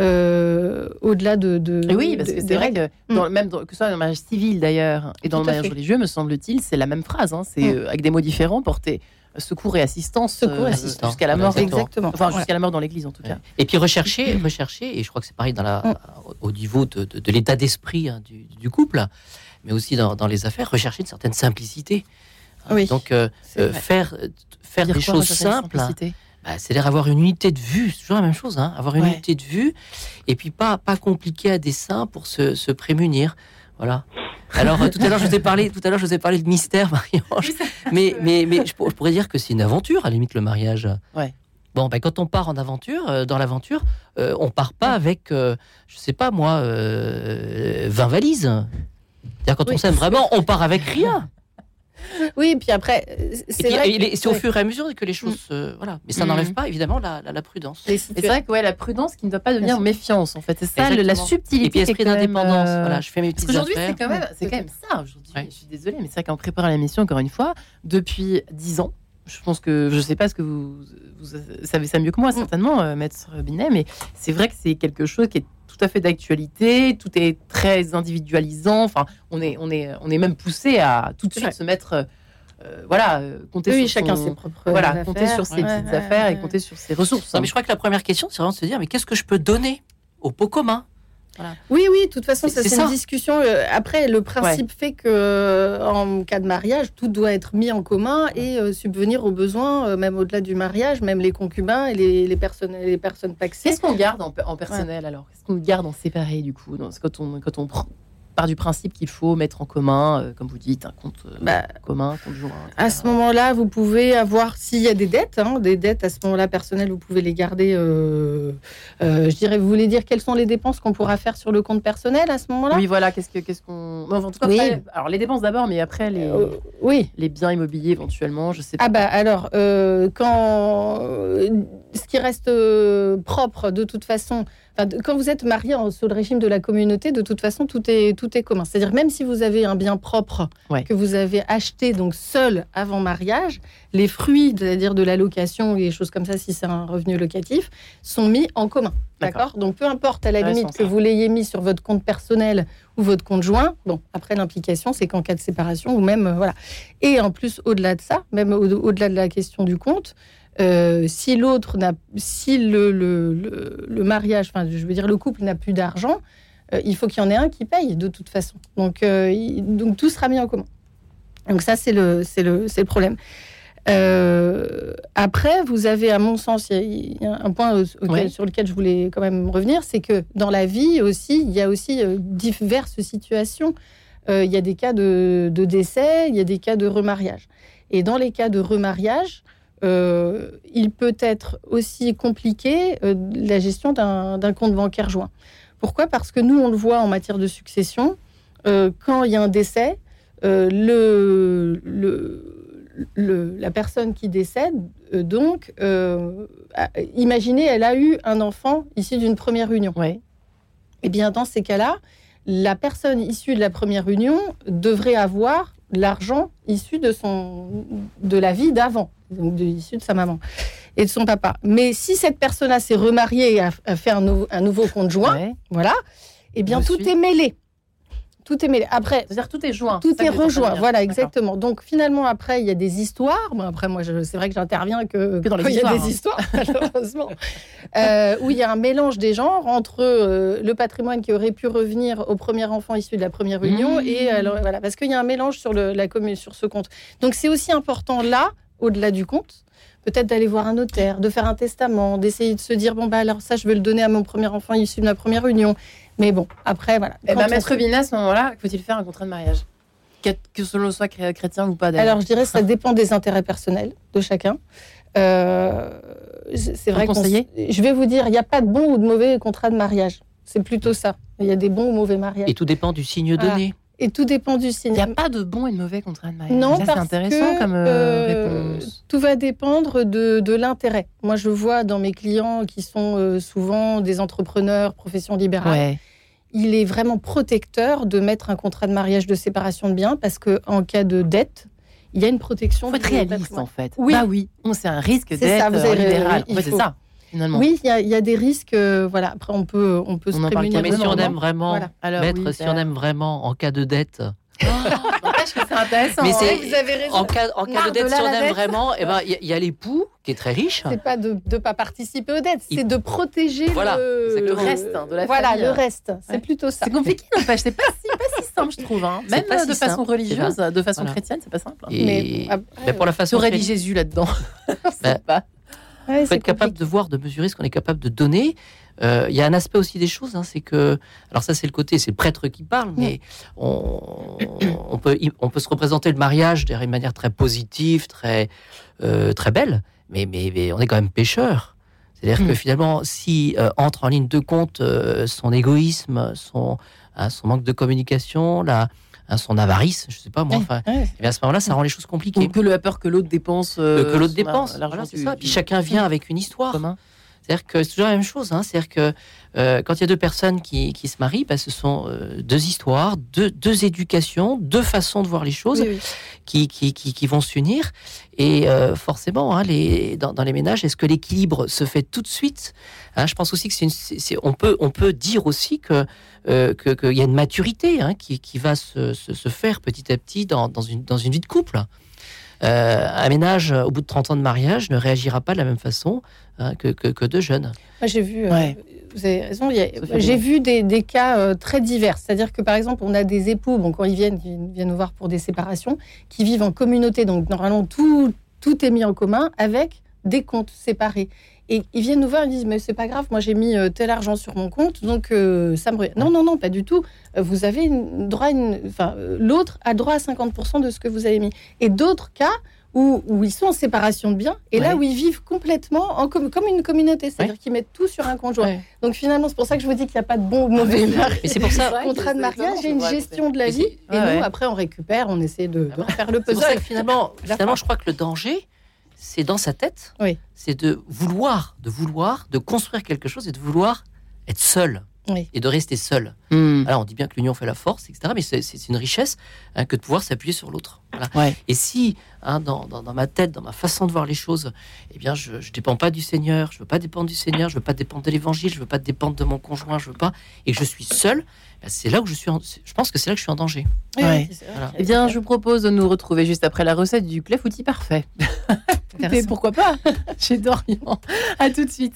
euh, au-delà de, Oui, parce que c'est vrai que, mm. même que ce soit dans le mariage civil d'ailleurs et dans le mariage religieux, me semble-t-il, c'est la même phrase. Hein. c'est mm. euh, avec des mots différents porter secours et assistance, euh, jusqu'à la mort. Exactement. Enfin, jusqu'à la mort dans l'Église en tout cas. Et puis rechercher, rechercher, et je crois que c'est pareil dans la, mm. au niveau de, l'état d'esprit hein, du, couple, mais aussi dans, les affaires, rechercher une certaine simplicité. Oui, Donc faire faire des choses simples. Bah, c'est-à-dire avoir une unité de vue, c'est toujours la même chose, hein, avoir une unité de vue, et puis pas, pas compliqué à dessein pour se, se prémunir. Voilà. Alors tout à l'heure je vous ai parlé, tout à l'heure je vous ai parlé de mystère, Marie-Ange, mais mais mais je, pourrais dire que c'est une aventure à la limite le mariage. Ouais. Bon, ben, quand on part en aventure, euh, dans l'aventure, euh, on part pas avec, euh, je sais pas moi, 20 valises. C'est-à-dire quand on s'aime vraiment, on part avec rien. Oui, puis après, c'est vrai. C'est au fur et à mesure que les choses. Voilà. Mais ça mm. n'enlève pas, évidemment, la, la, prudence. C'est vrai que ouais, la prudence qui ne doit pas devenir méfiance, en fait. C'est ça, la subtilité. Et puis, esprit d'indépendance. Euh, voilà, je fais mes petites Aujourd'hui, c'est quand, même, quand même ça. Aujourd'hui, je suis désolée, mais c'est vrai qu'en préparant l'émission, encore une fois, depuis 10 ans, je pense que je ne sais pas ce que vous, vous, savez ça mieux que moi, mm. certainement, euh, Maître Binet, mais c'est vrai que c'est quelque chose qui est tout à fait d'actualité, tout est très individualisant. Enfin, on est, on est, on est même poussé à tout de suite se mettre. Euh, voilà, euh, compter oui, sur chacun ses propres voilà, compter sur ses petites affaires et compter sur ses ressources. mais je crois que la première question, c'est vraiment de se dire, mais qu'est-ce que je peux donner au pot commun? Oui, oui, de toute façon, ça c'est une discussion. Euh, après, le principe fait que euh, en cas de mariage, tout doit être mis en commun et euh, subvenir aux besoins, même au-delà du mariage, même les concubins et les, personnes, les personnes paxées. Qu'est-ce qu'on garde en, personnel alors? Qu'est-ce qu'on garde en séparé du coup? Quand on, quand on prend part du principe qu'il faut mettre en commun, euh, comme vous dites, un compte euh, bah, commun, compte joint. À ce moment-là, vous pouvez avoir, s'il y a des dettes, hein, des dettes à ce moment-là personnelles, vous pouvez les garder. Euh, je dirais, vous voulez dire quelles sont les dépenses qu'on pourra faire sur le compte personnel à ce moment-là? Oui, voilà. Qu'est-ce que, qu'est-ce qu'on. en tout cas, alors les dépenses d'abord, mais après les. oui. Les biens immobiliers éventuellement, je sais pas. Ah bah alors, quand ce qui reste propre de toute façon quand vous êtes marié sous le régime de la communauté, de toute façon, tout est, tout est commun. C'est-à-dire, même si vous avez un bien propre que vous avez acheté donc seul avant mariage, les fruits, c'est-à-dire de la location ou des choses comme ça, si c'est un revenu locatif, sont mis en commun. D'accord Donc, peu importe à la limite que vous l'ayez mis sur votre compte personnel ou votre compte joint, bon, après l'implication, c'est qu'en cas de séparation ou même, euh, voilà. Et en plus, au-delà de ça, même au-delà de la question du compte, euh, si l'autre n'a, si le, le, mariage, enfin, je veux dire, le couple n'a plus d'argent, euh, il faut qu'il y en ait un qui paye de toute façon. Donc, euh, donc tout sera mis en commun. Donc ça, c'est le, c'est le, c'est le problème. après, vous avez, à mon sens, il y, a un point sur lequel je voulais quand même revenir, c'est que dans la vie aussi, il y a aussi diverses situations. il y a des cas de, de, décès, il y a des cas de remariage. Et dans les cas de remariage, euh, il peut être aussi compliqué euh, la gestion d'un compte bancaire joint. Pourquoi? Parce que nous, on le voit en matière de succession, euh, quand il y a un décès, le, le, la personne qui décède, donc, imaginez, elle a eu un enfant issu d'une première union. Ouais. Eh bien, dans ces cas-là, la personne issue de la première union devrait avoir l'argent issu de son de la vie d'avant, donc de, issu de sa maman et de son papa. Mais si cette personne-là s'est remariée et a, fait un, un, nouveau conjoint, voilà, eh bien tout est mêlé. Tout est mêlé. Après, c'est-à-dire tout est joint. Tout est rejoint. Voilà, exactement. Donc finalement, après, il y a des histoires. après, moi, c'est vrai que j'interviens que, dans les quand il y a des hein. histoires, malheureusement, euh, où il y a un mélange des genres entre euh, le patrimoine qui aurait pu revenir au premier enfant issu de la première union mmh. et alors, voilà, parce qu'il y a un mélange sur le, la commune, sur ce compte. Donc c'est aussi important là, au-delà du compte, peut-être d'aller voir un notaire, de faire un testament, d'essayer de se dire bon bah alors ça je vais le donner à mon premier enfant issu de ma première union. Mais bon, après, voilà. Et eh ben, Maître Bina, à ce moment-là, faut-il faire un contrat de mariage? Que selon soit chrétien ou pas Alors, je dirais que ça dépend des intérêts personnels de chacun. Euh, c'est vrai que je vais vous dire, il n'y a pas de bon ou de mauvais contrat de mariage. C'est plutôt ça. Il y a des bons ou mauvais mariages. Et tout dépend du signe donné. Et tout dépend du signe. Il n'y a pas de bon et de mauvais contrat de mariage. Non, c'est intéressant comme euh, euh, réponse. Tout va dépendre de, de l'intérêt. Moi, je vois dans mes clients qui sont souvent des entrepreneurs, profession libérale. Ouais il est vraiment protecteur de mettre un contrat de mariage de séparation de biens parce que en cas de dette, il y a une protection. Il faut être réaliste en fait. Oui, bah oui, c'est un risque d'être ça, libéral. c'est ça. Finalement. Oui, il y, a des risques. Euh, voilà. Après, on peut, on peut on se prémunir. Mais si on aime vraiment, maître, si on aime vraiment en cas de dette, Oh, que c'est intéressant. Mais c'est, vous avez raison. En cas, en cas de dette, si on aime vraiment, il eh ben, y, y, a l'époux qui est très riche. C'est pas de ne pas participer aux dettes, c'est de protéger le, le, reste hein, de la voilà, famille. le reste. C'est plutôt ça. C'est compliqué, n'empêche. C'est pas si, pas si simple, je trouve. Hein. Même de façon religieuse, de façon chrétienne, c'est pas simple. Hein. Et... Mais, pour la façon. Aurait dit Jésus là-dedans. Bah, il faut être capable de voir, de mesurer ce qu'on est capable de donner. Euh, il y a un aspect aussi des choses, hein, c'est que, alors ça c'est le côté, c'est le prêtre qui parle, mais on, peut, on peut se représenter le mariage d'une manière très positive, très, euh, très belle, mais, mais, on est quand même pécheur. C'est-à-dire que hmm. finalement, si euh, entre en ligne de compte son égoïsme, son, hein, son manque de communication, la, hein, son avarice, je sais pas moi, enfin, à ce moment-là, ça rend les choses compliquées. Ou que le peur que l'autre dépense. que l'autre dépense, c'est ça. Puis chacun vient avec une histoire. C'est-à-dire que c'est toujours la même chose. Hein. C'est-à-dire que euh, quand il y a deux personnes qui, qui se marient, bah, ce sont euh, deux histoires, deux, deux, éducations, deux façons de voir les choses Qui, qui, qui, vont s'unir. Et euh, forcément, hein, les, dans, dans, les ménages, est-ce que l'équilibre se fait tout de suite hein, Je pense aussi que c'est une, on peut, on peut dire aussi que qu'il y a une maturité qui, qui, va se, se, se, faire petit à petit dans, dans, une, dans une vie de couple. Euh, un ménage, au bout de 30 ans de mariage, ne réagira pas de la même façon hein, que, que, deux jeunes. Moi, j'ai vu, euh, vous avez raison, j'ai vu des, des cas euh, très divers. C'est-à-dire que, par exemple, on a des époux, bon, quand ils viennent, ils viennent nous voir pour des séparations, qui vivent en communauté. Donc, normalement, tout, tout est mis en commun avec des comptes séparés. Et ils viennent nous voir, ils disent mais c'est pas grave, moi j'ai mis euh, tel argent sur mon compte, donc euh, ça me non non non pas du tout. Euh, vous avez une, droit, une, enfin l'autre a droit à 50% de ce que vous avez mis. Et d'autres cas où, où, ils sont en séparation de biens et là où ils vivent complètement en comme une communauté, c'est-à-dire qu'ils mettent tout sur un conjoint. Donc finalement c'est pour ça que je vous dis qu'il n'y a pas de bon ou mauvais mariage. c'est pour ça contrat de mariage, j'ai une gestion de la vie et nous après on récupère, on essaie de, de faire le puzzle. finalement, finalement je crois que le danger c'est dans sa tête. C'est de vouloir, de vouloir, de construire quelque chose et de vouloir être seul. Et de rester seul. Hmm. Alors, on dit bien que l'union fait la force, etc. Mais c'est une richesse hein, que de pouvoir s'appuyer sur l'autre. Et si, hein, dans, ma tête, dans ma façon de voir les choses, eh bien, je ne dépends pas du Seigneur, je veux pas dépendre du Seigneur, je veux pas dépendre de l'Évangile, je veux pas dépendre de mon conjoint, je veux pas, et que je suis seul, bah, c'est là où je suis. je pense que c'est là que je suis en danger. Eh bien, je vous propose de nous retrouver juste après la recette du clafoutis parfait. Mais pourquoi pas? Chez Dorian. À tout de suite.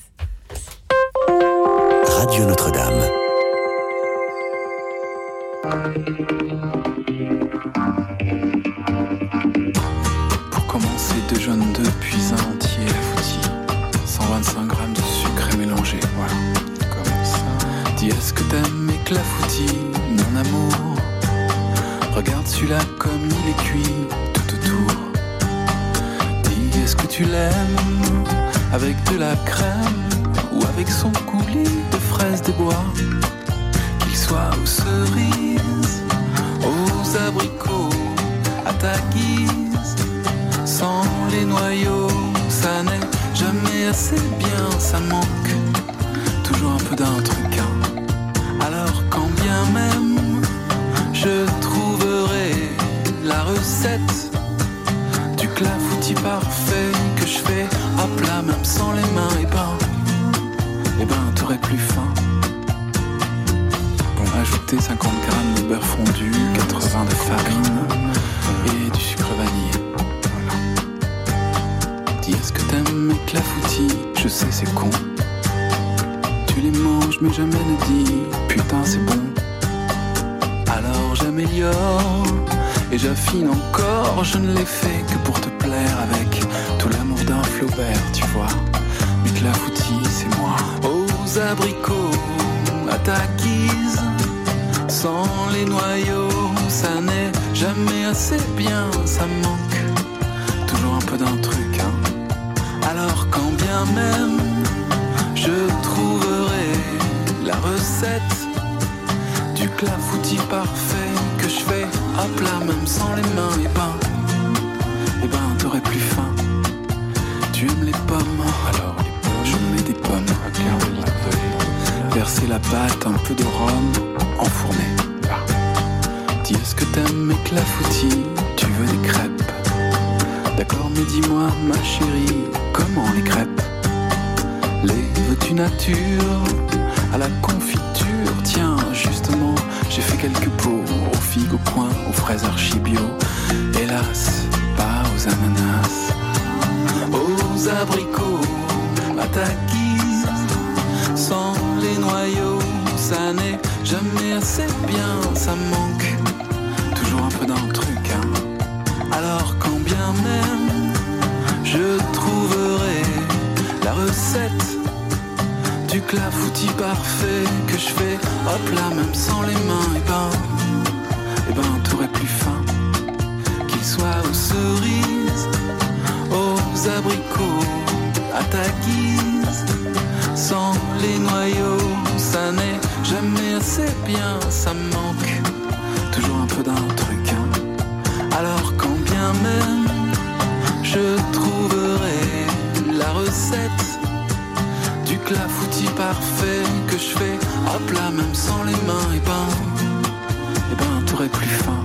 Radio Notre-Dame. Ça. Dis est-ce que t'aimes mes clafoutis, mon amour? Regarde celui-là comme il est cuit tout autour. Dis est-ce que tu l'aimes? Avec de la crème ou avec son coulis de fraises des bois, qu'il soit aux cerises, aux abricots, à ta guise, sans les noyaux, ça n'est jamais assez bien, ça manque toujours un peu d'un truc. Hein. Alors quand bien même je trouverai la recette du clafoutis parfait que je fais à plat même sans les mains, et ben, et ben t'aurais plus faim. Bon, ajouter 50 grammes de beurre fondu, 80 de farine et du sucre vanillé. Dis est-ce que t'aimes mes clafoutis? Je sais c'est con. Tu les manges mais jamais ne dis putain c'est bon. Alors j'améliore et j'affine encore. Je ne l'ai fait que pour te plaire avec tout l'amour d'un Flaubert, tu vois. Mais clafoutis, c'est moi. Aux abricots, à ta guise. Sans les noyaux, ça n'est jamais assez bien. Ça manque toujours un peu d'un truc, hein. Alors quand bien même recette du clafoutis parfait que je fais à plat même sans les mains et ben et ben t'aurais plus faim. Tu aimes les pommes. Alors je mets des pommes. Verser la pâte un peu de rhum enfourner. Dis est-ce que t'aimes mes clafoutis? Tu veux des crêpes? D'accord mais dis-moi ma chérie comment les crêpes? Les veux-tu nature? À la confiture tiens justement j'ai fait quelques pots aux figues au coin, aux fraises archibio. Hélas, pas aux ananas, aux abricots, à ta. Sans les noyaux, ça n'est jamais assez bien, ça manque clafoutis parfait que je fais hop là même sans les mains et ben et ben t'aurais plus faim. Qu'il soit aux cerises aux abricots à ta guise. Sans les noyaux ça n'est jamais assez bien ça manque à plat même sans les mains et ben et ben t'aurais plus faim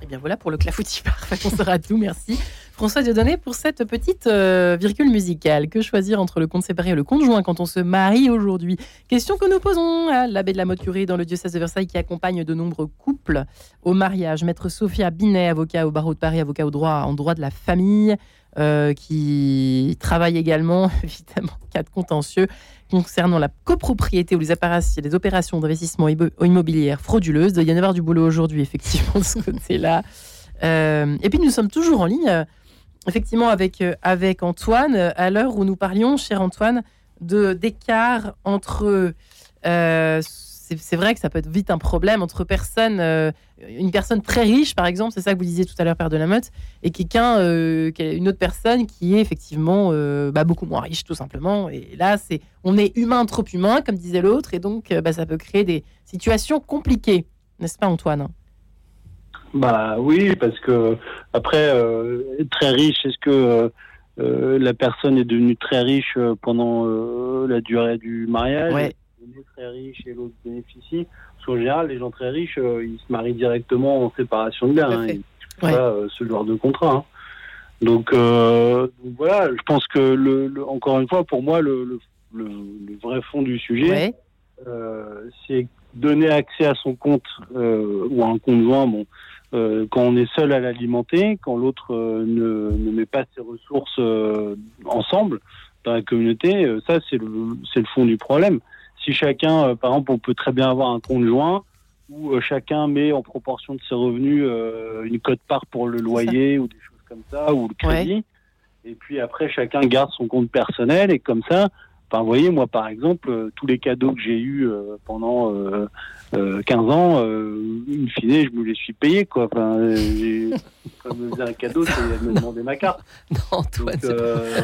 Et bien voilà pour le clafoutis parfait, on sera tout, merci. François Dieudonné pour cette petite euh, virgule musicale. Que choisir entre le compte séparé et le compte joint quand on se marie aujourd'hui? Question que nous posons à l'abbé de la Motte-Curie dans le diocèse de Versailles qui accompagne de nombreux couples au mariage. Maître Sophia Binet, avocat au barreau de Paris, avocat au droit en droit de la famille, euh, qui travaille également, évidemment, cas de contentieux concernant la copropriété ou les les opérations d'investissement immobilière frauduleuses. Il y en avoir du boulot aujourd'hui, effectivement, de ce côté-là. Euh, et puis, nous sommes toujours en ligne, euh, effectivement, avec, euh, avec Antoine, à l'heure où nous parlions, cher Antoine, d'écart entre c'est vrai que ça peut être vite un problème entre personnes, euh, une personne très riche, par exemple, c'est ça que vous disiez tout à l'heure, Père de la Motte, et quelqu'un, euh, une autre personne qui est effectivement euh, bah, beaucoup moins riche, tout simplement. Et là, c'est, on est humain trop humain, comme disait l'autre, et donc bah, ça peut créer des situations compliquées, n'est-ce pas, Antoine? Bah oui, parce que après, très riche, est-ce que la personne est devenue très riche pendant la durée du mariage? Ouais est très riche et l'autre bénéficie. Parce qu'en général, les gens très riches, euh, ils se marient directement en séparation de biens. Hein, ouais. pas, euh, ce genre de contrat. Hein. Donc, euh, donc, voilà, je pense que, le, le, encore une fois, pour moi, le, le vrai fond du sujet, ouais. c'est donner accès à son compte ou à un compte joint. Bon, quand on est seul à l'alimenter, quand l'autre ne, ne, met pas ses ressources ensemble dans la communauté, ça c'est le, le fond du problème si chacun, euh, par exemple, on peut très bien avoir un compte joint où euh, chacun met en proportion de ses revenus euh, une cote-part pour le loyer ou des choses comme ça, ou le crédit. Ouais. Et puis après, chacun garde son compte personnel et comme ça, enfin, vous voyez, moi par exemple, euh, tous les cadeaux que j'ai eus euh, pendant euh, 15 ans, in fine, je me les suis payés. Quoi. Enfin, quand me faisait un cadeau, c'est me demander ma carte. Non, Antoine, Donc, euh,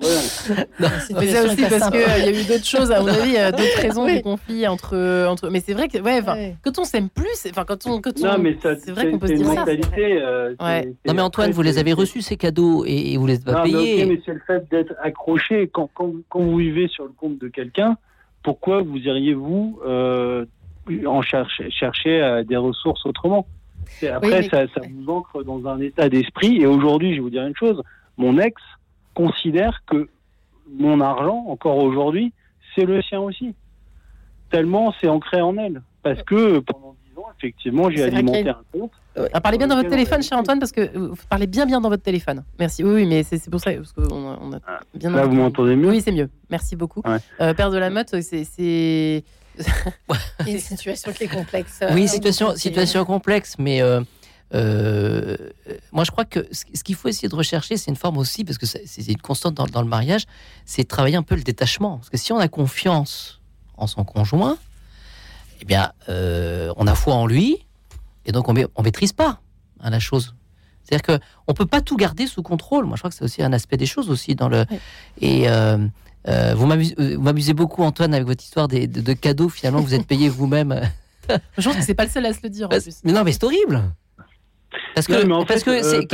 c'est aussi parce qu'il y a eu d'autres choses, à mon avis, d'autres raisons Oui. de conflit entre, entre. Mais c'est vrai que, ouais, quand on s'aime plus, enfin, quand on. Quand Non, on... mais ça, c'est vrai qu'on peut se une dire ça. euh, c'est- Ouais. c'est- Non mais Antoine, vous les c'est- avez reçus ces cadeaux et, et vous les avez pas Non, mais payés. ok, mais c'est le fait d'être accroché. Quand, quand, quand vous sur le compte de quelqu'un, pourquoi vous iriez-vous en chercher, chercher des ressources autrement? Après, ça, ça vous ancre dans un état d'esprit. Et aujourd'hui, je vais vous dire une chose, mon ex considère que mon argent, encore aujourd'hui, c'est le sien aussi. Tellement c'est ancré en elle. Parce que pendant 10 ans, effectivement, j'ai alimenté un compte. Ah, parlez bien dans votre téléphone, cher Antoine, parce que vous parlez bien bien dans votre téléphone. Merci. Oui, mais c'est pour ça. Parce on a ah, bien Là, vous m'entendez mieux Oui, c'est mieux. Merci beaucoup. Euh, Père de la Motte, c'est. une situation qui est complexe. Oui, situation, situation complexe, mais euh, euh, moi, je crois que ce qu'il faut essayer de rechercher, c'est une forme aussi, parce que c'est une constante dans, le mariage, c'est de travailler un peu le détachement. Parce que si on a confiance en son conjoint, eh bien, euh, on a foi en lui, et donc on ne maîtrise pas hein, la chose. C'est-à-dire qu'on ne peut pas tout garder sous contrôle. Moi, je crois que c'est aussi un aspect des choses aussi dans le. Et euh, vous m'amusez beaucoup, Antoine, avec votre histoire des, de, cadeaux finalement que vous êtes payé vous-même. je pense que c'est pas le seul à se le dire. En plus. Mais non, mais c'est horrible. Parce que parce que c'est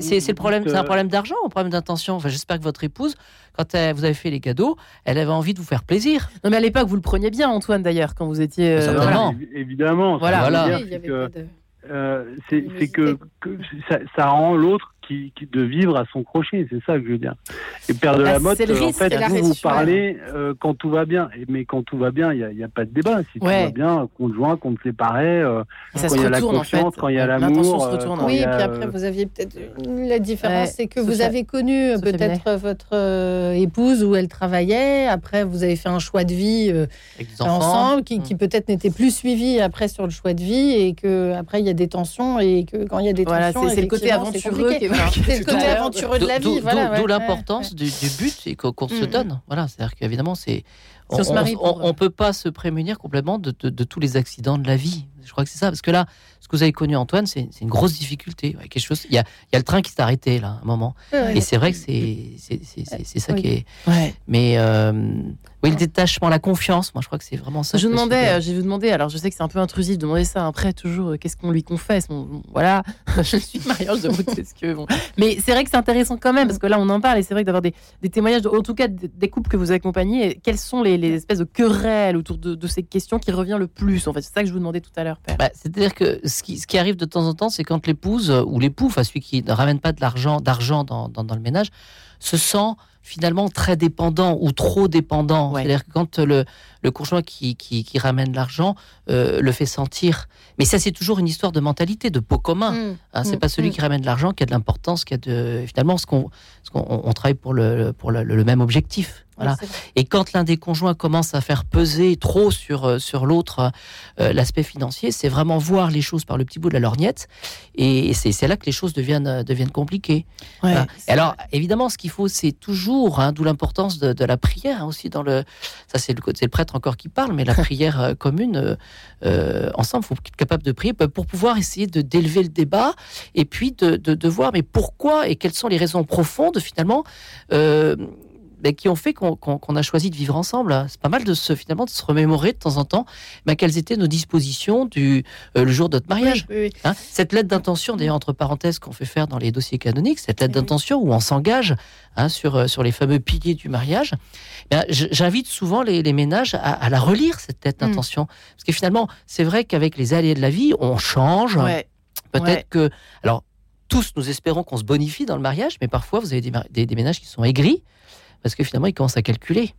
c'est le problème, c'est un problème d'argent, un problème d'intention. Enfin, j'espère que votre épouse, quand vous avez fait les cadeaux, elle avait envie de vous faire plaisir. Non, mais à l'époque, vous le preniez bien, Antoine, d'ailleurs, quand vous étiez. Euh, évidemment. Voilà. voilà. c'est que, que ça, ça, rend l'autre qui, de vivre à son crochet, c'est ça que je veux dire. Et Père de la Motte, en fait, vous, vous parlez euh, quand tout va bien. Mais quand tout va bien, il n'y a, a, pas de débat. Si tout va bien, conjoint, compte séparé, euh, quand il y a la confiance, quand il y a l'amour. Euh, oui, et puis après, vous aviez peut-être. La différence, c'est que vous avez connu peut-être votre épouse où elle travaillait. Après, vous avez fait un choix de vie ensemble qui, qui mm. peut-être n'était plus suivi après sur le choix de vie et que après il y a des tensions et que quand il y a des tensions, c'est le côté aventureux c'est le côté aventureux de la vie. D'où l'importance du, but et qu'on se mm, mm. donne. Voilà, c'est-à-dire qu'évidemment, c'est on, ne peut pas se prémunir complètement de, tous les accidents de la vie. Je crois que c'est ça, parce que là, ce que vous avez connu, Antoine, c'est une grosse difficulté. quelque chose. Il y a, le train qui s'est arrêté là, un moment. et c'est vrai que c'est ça qui est. Mais euh, oui, le détachement, la confiance, moi je crois que c'est vraiment ça. Je demandais, euh, j'ai vous demandé, alors je sais que c'est un peu intrusif de demander ça après, toujours, euh, qu'est-ce qu'on lui confesse? Voilà, je suis mariage de route, ce que. Bon. Mais c'est vrai que c'est intéressant quand même, parce que là on en parle, et c'est vrai que d'avoir des, témoignages, en tout cas des couples que vous accompagnez, quelles sont les, espèces de querelles autour de, ces questions qui revient le plus? En fait, c'est ça que je vous demandais tout à l'heure, Père. Bah, c'est-à-dire que ce qui, ce qui, arrive de temps en temps, c'est quand l'épouse ou l'époux, enfin celui qui ne ramène pas de l'argent, d'argent dans, dans, dans le ménage, se sent finalement très dépendant ou trop dépendant. C'est-à-dire que quand le, le conjoint qui, qui, ramène l'argent euh, le fait sentir. Mais ça, c'est toujours une histoire de mentalité, de pot commun. Mmh. Hein, c'est mmh. pas celui mmh. qui ramène l'argent qui a de l'importance, qui a de finalement ce qu'on on travaille pour le pour le même objectif. Voilà. Et quand l'un des conjoints commence à faire peser trop sur, euh, sur l'autre euh, l'aspect financier, c'est vraiment voir les choses par le petit bout de la lorgnette. Et c'est là que les choses deviennent, euh, deviennent compliquées. alors, évidemment, ce qu'il faut, c'est toujours, hein, d'où l'importance de, la prière hein, aussi dans le. Ça, c'est le, le prêtre encore qui parle, mais la prière commune, ensemble, il faut être capable de prier pour pouvoir essayer de d'élever le débat et puis de, de, de, voir mais pourquoi et quelles sont les raisons profondes finalement ben, qui ont fait qu'on a choisi de vivre ensemble. C'est pas mal de se finalement de se remémorer de temps en temps ben, quelles étaient nos dispositions du euh, le jour de notre mariage. Hein, cette lettre d'intention, d'ailleurs entre parenthèses qu'on fait faire dans les dossiers canoniques, cette lettre d'intention où on s'engage hein, sur euh, sur les fameux piliers du mariage. Ben, j'invite souvent les, ménages à, la relire cette lettre mm. d'intention parce que finalement c'est vrai qu'avec les aléas de la vie on change. Peut-être que alors tous nous espérons qu'on se bonifie dans le mariage, mais parfois vous avez des, des ménages qui sont aigris parce que finalement, ils commencent à calculer.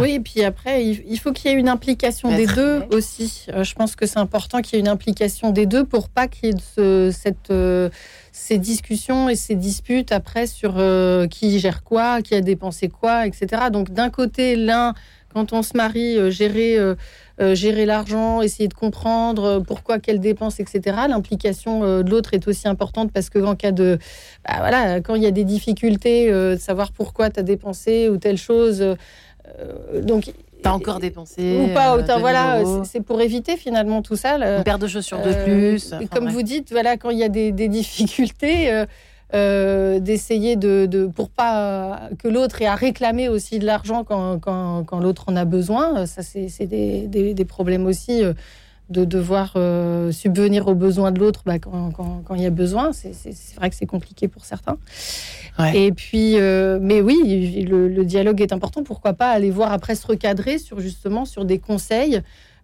Oui, et puis après, il faut qu'il y ait une implication des deux aussi. Euh, je pense que c'est important qu'il y ait une implication des deux pour pas qu'il y ait cette, euh, ces discussions et ces disputes après sur euh, qui gère quoi, qui a dépensé quoi, etc. Donc d'un côté, l'un, quand on se marie, gérer euh, gérer l'argent, essayer de comprendre euh, pourquoi, quelles dépenses, etc. L'implication euh, de l'autre est aussi importante parce que en cas de, bah, voilà, quand il y a des difficultés, de savoir pourquoi tu as dépensé ou telle chose, donc pas encore dépensé. Ou pas autant, voilà, c'est pour éviter finalement tout ça. Une paire de chaussures de plus. comme vous dites, voilà, quand il y a des, des difficultés, euh, d'essayer de, de, pour pas que l'autre ait à réclamer aussi de l'argent quand, quand, quand l'autre en a besoin. Ça, c'est des, des, des, problèmes aussi. Euh, de devoir subvenir aux besoins de l'autre bah, quand, il y a besoin. C'est vrai que c'est compliqué pour certains. Et puis, mais oui, le, le, dialogue est important. Pourquoi pas aller voir après se recadrer sur justement sur des conseils euh,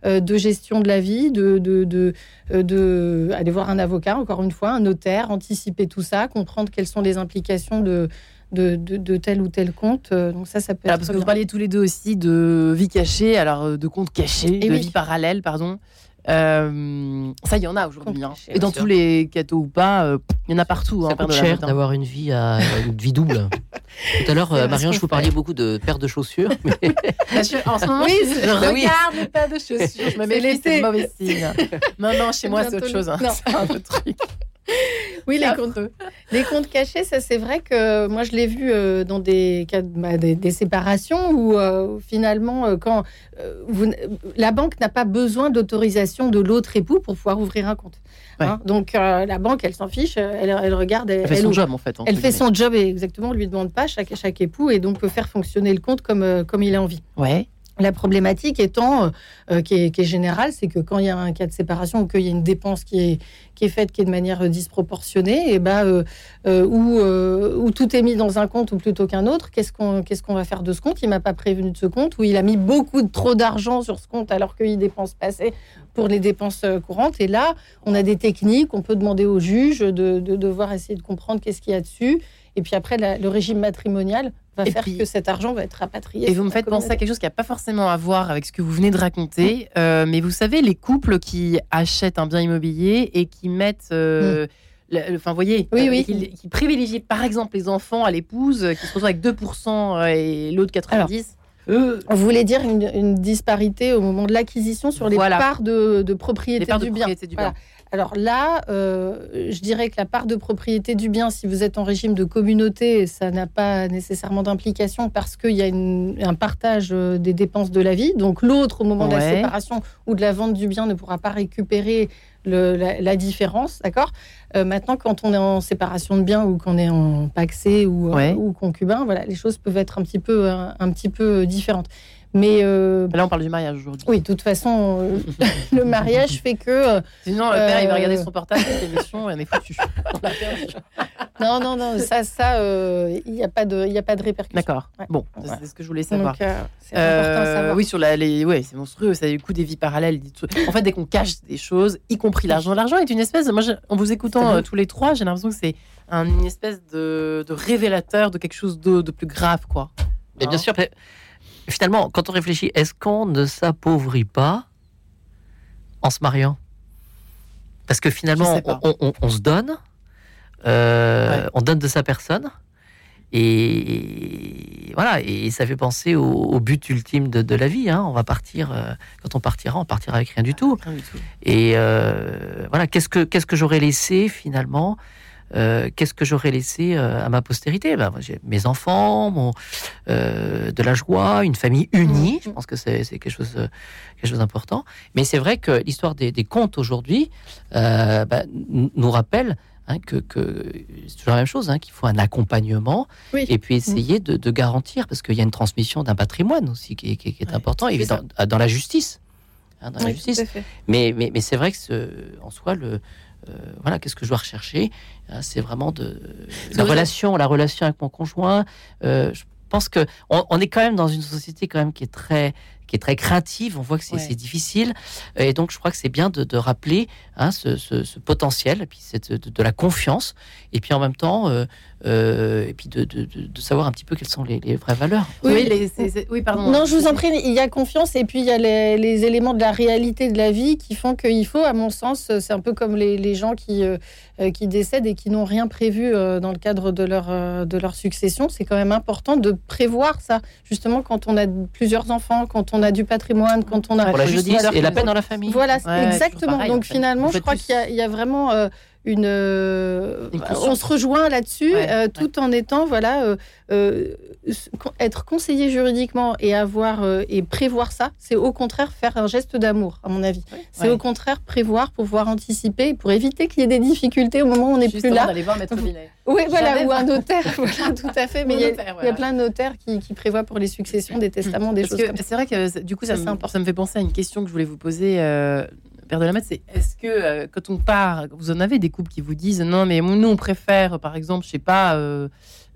de gestion de la vie, de, de, euh, de, aller voir un avocat, encore une fois, un notaire, anticiper tout ça, comprendre quelles sont les implications de, de, de, tel ou tel compte. Euh, donc ça, ça peut alors, Parce que vous parliez tous les deux aussi de vie cachée, alors de compte caché, de vie parallèle, pardon. Euh, ça, il y en a aujourd'hui. Hein. Et dans tous les cadeaux ou pas, euh, il y en a partout. Ça hein, cher d'avoir une vie à une vie double. Tout à l'heure, euh, Marion, je vous parlais beaucoup de paires de chaussures. Mais... en ce moment, oui, je regarde les paires de chaussures. Je me mets c'est mauvais signe. Non, non, chez moi, c'est autre chose. Hein. C'est un autre truc. Oui, les comptes, les comptes cachés, ça c'est vrai que moi je l'ai vu euh, dans des cas bah, des, séparations où euh, finalement euh, quand vous, la banque n'a pas besoin d'autorisation de l'autre époux pour pouvoir ouvrir un compte. Hein. Donc la banque, elle s'en fiche, elle, regarde, elle, fait son job en fait. Elle fait son job exactement, on lui demande pas chaque chaque époux et donc peut faire fonctionner le compte comme comme il a envie. Ouais. La problématique étant, euh, euh, qui, est, générale, c'est que quand il y a un cas de séparation ou qu'il y a une dépense qui est, faite qui est de manière disproportionnée, et eh ben, euh, ou, tout est mis dans un compte ou plutôt qu'un autre, qu'est-ce qu'on va faire de ce compte? Il m'a pas prévenu de ce compte, ou il a mis beaucoup de, trop d'argent sur ce compte alors qu'il dépense pas assez pour les dépenses courantes. Et là, on a des techniques, on peut demander au juge de, de devoir essayer de comprendre qu'est-ce qu'il y a dessus. Et puis après, le régime matrimonial va faire que cet argent va être rapatrié. Et vous me faites penser à quelque chose qui n'a pas forcément à voir avec ce que vous venez de raconter. Euh, mais vous savez, les couples qui achètent un bien immobilier et qui mettent... Euh, enfin, vous voyez, oui, oui. Qui, privilégient par exemple les enfants à l'épouse, euh, qui se retrouvent avec 2% et l'autre 90%. vous voulez dire une, disparité au moment de l'acquisition sur les parts de, propriété, parts du, de bien. du bien. Alors là, euh, je dirais que la part de propriété du bien, si vous êtes en régime de communauté, ça n'a pas nécessairement d'implication parce qu'il y a un partage euh, des dépenses de la vie. Donc l'autre, au moment de la séparation ou de la vente du bien, ne pourra pas récupérer la, différence, d'accord? Euh, Maintenant, quand on est en séparation de biens ou qu'on est en paxé ou, ou concubin, voilà, les choses peuvent être un petit peu, un petit peu différentes. Mais euh, là, on parle du mariage aujourd'hui. Oui, de toute façon, euh, le mariage fait que. Euh, Sinon, le père, il va regarder son portable, cette émission, et on est foutu. non, non, non, ça, ça, il n'y a pas de, il a pas de répercussions. D'accord. Bon, c'est ce que je voulais savoir. c'est important à savoir. Oui, sur la, les, ouais, c'est monstrueux. Ça a du coup des vies parallèles. En fait, dès qu'on cache des choses, y compris l'argent, l'argent est une espèce. Moi, en vous écoutant tous les trois, j'ai l'impression que c'est une espèce de, de, révélateur de quelque chose de, de plus grave, quoi. Mais bien sûr finalement, quand on réfléchit, est-ce qu'on ne s'appauvrit pas en se mariant? Parce que finalement, on, se donne, euh, on donne de sa personne, et voilà, et ça fait penser au, but ultime de, la vie. Hein. On va partir, euh, quand on partira, on partira avec rien du tout. Et euh, voilà, qu'est-ce que qu'est-ce que j'aurais laissé finalement? Euh, qu'est-ce que j'aurais laissé euh, à ma postérité? Ben, Mes enfants, mon, euh, de la joie, une famille unie. Je pense que c'est quelque chose, quelque chose d'important. Mais c'est vrai que l'histoire des, contes aujourd'hui ben, nous rappelle hein, que, c'est toujours la même chose, hein, qu'il faut un accompagnement et puis essayer de, garantir, parce qu'il y a une transmission d'un patrimoine aussi qui, est important, et dans, dans, la justice. Hein, dans la justice. Mais, mais, mais c'est vrai que ce, en soi, le, euh, voilà, qu'est-ce que je dois rechercher? Euh, C'est vraiment de la relation, la relation avec mon conjoint. Euh, je pense que on, est quand même dans une société quand même qui est très qui est très créative. On voit que c'est difficile. Et donc, je crois que c'est bien de, rappeler hein, ce, potentiel, et puis cette, de, la confiance, et puis en même temps, et puis de, savoir un petit peu quelles sont les, vraies valeurs. Oui, oui, pardon. Non, je vous en prie, il y a confiance, et puis il y a les, éléments de la réalité de la vie qui font qu'il faut, à mon sens, c'est un peu comme les, gens qui, euh, qui décèdent et qui n'ont rien prévu euh, dans le cadre de leur, euh, de leur succession. C'est quand même important de prévoir ça, justement, quand on a plusieurs enfants, quand on a du patrimoine, quand on a... Pour la justice et la paix dans la famille. Voilà, exactement. Donc finalement, je crois qu'il y, a vraiment une, on se rejoint là-dessus, tout en étant voilà être conseiller juridiquement et avoir et prévoir ça, c'est au contraire faire un geste d'amour, à mon avis. c'est au contraire prévoir pour pouvoir anticiper, pour éviter qu'il y ait des difficultés au moment où on n'est plus là. d'aller voir Maître Oui, voilà, ou un notaire, tout à fait. Mais il y, a plein de notaires qui, prévoient pour les successions des testaments, des choses comme ça. C'est vrai que du coup, ça, me, ça me fait penser à une question que je voulais vous poser. Euh, Père de la c'est est-ce que euh, quand on part, vous en avez des couples qui vous disent non, mais nous on préfère, par exemple, je sais pas, euh,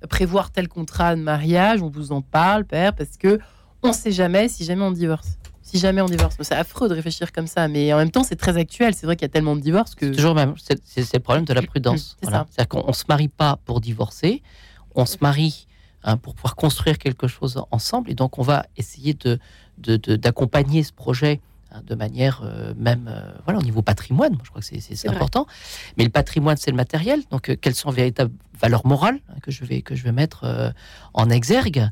prévoir tel contrat de mariage, on vous en parle, Père, parce que on sait jamais si jamais on divorce. Si jamais on divorce, c'est affreux de réfléchir comme ça, mais en même temps c'est très actuel. C'est vrai qu'il y a tellement de divorces que c'est toujours même. C'est le problème de la prudence. C'est-à-dire qu'on se marie pas pour divorcer, on se marie hein, pour pouvoir construire quelque chose ensemble, et donc on va essayer de d'accompagner ce projet Hein, de manière euh, même euh, voilà au niveau patrimoine. Je crois que c'est important. Mais le patrimoine c'est le matériel. Donc euh, quelles sont les véritables valeurs morales hein, que je vais que je vais mettre en exergue.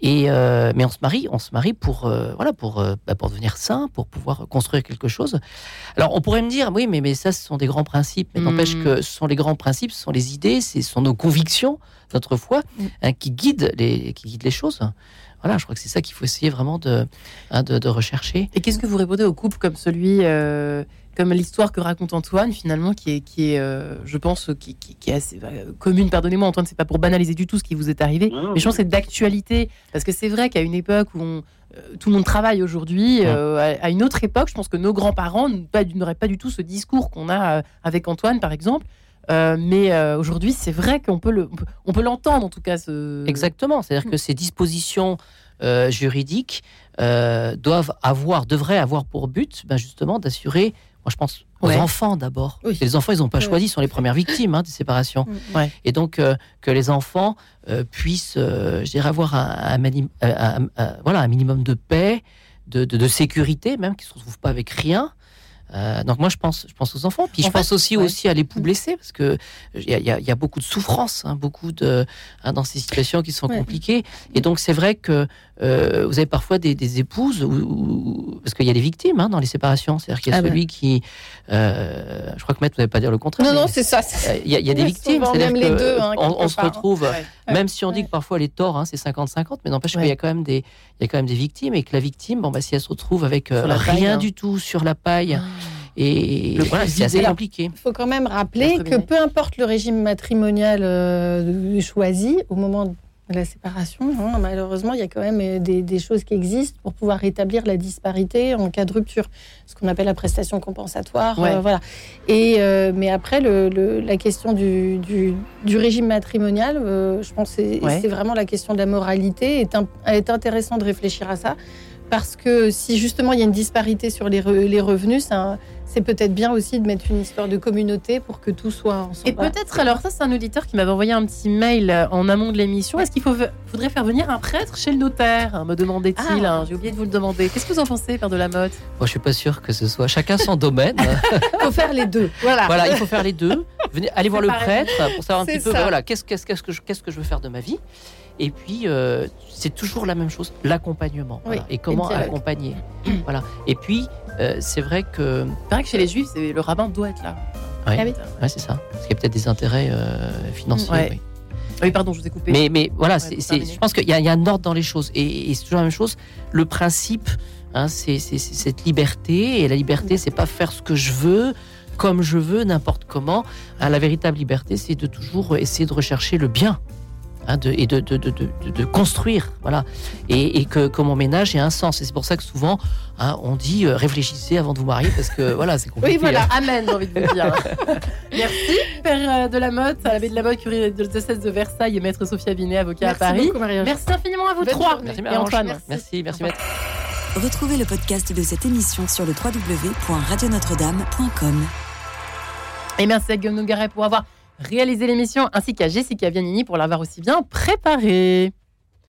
Et mais on se marie on se marie pour voilà pour bah, pour devenir saint pour pouvoir construire quelque chose. Alors on pourrait me dire oui mais mais ça ce sont des grands principes. Mais n'empêche hmm. que ce sont les grands principes ce sont les idées ce sont nos convictions notre foi hmm. hein, qui guident les qui guident les choses voilà, je crois que c'est ça qu'il faut essayer vraiment de, hein, de, rechercher. Et qu'est-ce que vous répondez aux couples comme celui, euh, comme l'histoire que raconte Antoine, finalement, qui est, qui est euh, je pense, qui, est assez euh, commune. Pardonnez-moi, Antoine, c'est pas pour banaliser du tout ce qui vous est arrivé, mais je pense que c'est d'actualité. Parce que c'est vrai qu'à une époque où tout le monde travaille aujourd'hui, à, une autre époque, je pense que nos grands-parents n'auraient pas du tout ce discours qu'on a avec Antoine, par exemple. Euh, mais euh, aujourd'hui, c'est vrai qu'on peut le, on peut l'entendre en tout cas. Ce... Exactement. C'est-à-dire que ces dispositions euh, juridiques doivent avoir, devraient avoir pour but, ben justement, d'assurer. Moi, je pense aux enfants d'abord. Les enfants, ils n'ont pas choisi, ils sont les premières victimes hein, des séparations. Mm, Et donc que les enfants puissent, je dirais, avoir un, voilà, un minimum de paix, de, de, de sécurité, même qu'ils ne se retrouvent pas avec rien. Euh, donc moi je pense, je pense aux enfants, puis je pense aussi aussi à l'époux blessé parce que il y, y, a beaucoup de souffrance, hein, beaucoup de hein, dans ces situations qui sont compliquées. Et donc c'est vrai que euh, vous avez parfois des, des épouses ou parce qu'il y a des victimes hein, dans les séparations, c'est-à-dire qu'il y a ah celui qui, euh, je crois que Maître, vous n'avez pas dire le contraire. Non non c'est ça. Il y, a, y a des victimes, c'est-à-dire les deux, hein, on, se retrouve, même si on dit que parfois les torts c'est 50-50, mais n'empêche qu'il y a quand même des il y a quand même des victimes et que la victime, bon bah si elle se retrouve avec rien du tout sur la paille. Ah. Et voilà, c'est assez compliqué. Il faut quand même rappeler que peu importe le régime matrimonial euh, choisi au moment la séparation, hein, malheureusement, il y a quand même des, choses qui existent pour pouvoir rétablir la disparité en cas de rupture, ce qu'on appelle la prestation compensatoire. Euh, voilà. Et euh, mais après, le, la question du, du, régime matrimonial, je pense que c'est vraiment la question de la moralité. Est, est intéressant de réfléchir à ça parce que si justement il y a une disparité sur les, les revenus, ça c'est peut-être bien aussi de mettre une histoire de communauté pour que tout soit ensemble. Et peut-être, alors ça c'est un auditeur qui m'avait envoyé un petit mail euh, en amont de l'émission. Est-ce qu'il faut, faudrait faire venir un prêtre chez le notaire Me demandait-il. Ah. Hein, j'ai oublié de vous le demander. Qu'est-ce que vous en pensez, Père de la Motte? Moi je suis pas sûr que ce soit chacun son domaine. il faut faire les deux. Voilà. Voilà, il faut faire les deux. Venez, allez voir le prêtre pour savoir un petit peu voilà, qu'est-ce, qu'est-ce, qu'est-ce, que je, qu'est-ce que je veux faire de ma vie. Et puis, euh, c'est toujours la même chose, l'accompagnement. Et comment accompagner. voilà. Et puis, euh, c'est vrai que. C'est vrai que chez les juifs, le rabbin doit être là. Oui, ah c'est ça. Parce qu'il y a peut-être des intérêts euh, financiers. Oui. pardon, je vous ai coupé. Mais, mais voilà, c'est, je pense qu'il y, a un ordre dans les choses. Et, c'est toujours la même chose. Le principe, hein, c'est, cette liberté. Et la liberté, c'est pas faire ce que je veux, comme je veux, n'importe comment. Hein, la véritable liberté, c'est de toujours essayer de rechercher le bien Hein, de, et de, de, de, construire, voilà, et, et, que, que mon ménage ait un sens. Et c'est pour ça que souvent, hein, on dit euh, réfléchissez avant de vous marier, parce que voilà, c'est compliqué. Oui, voilà, hein. amen, j'ai envie de vous dire. Merci, Père euh, de la Motte, à l'abbé de la Motte, curé de diocèse de Versailles et Maître Sophia Binet, avocat à Paris. merci infiniment à vous trois. Merci, et Antoine. Merci, merci, merci Maître. Retrouvez le podcast de cette émission sur le www.radionotre-dame.com. Et merci à Guillaume Nougaret pour avoir réaliser l'émission, ainsi qu'à Jessica Vianini pour l'avoir aussi bien préparée.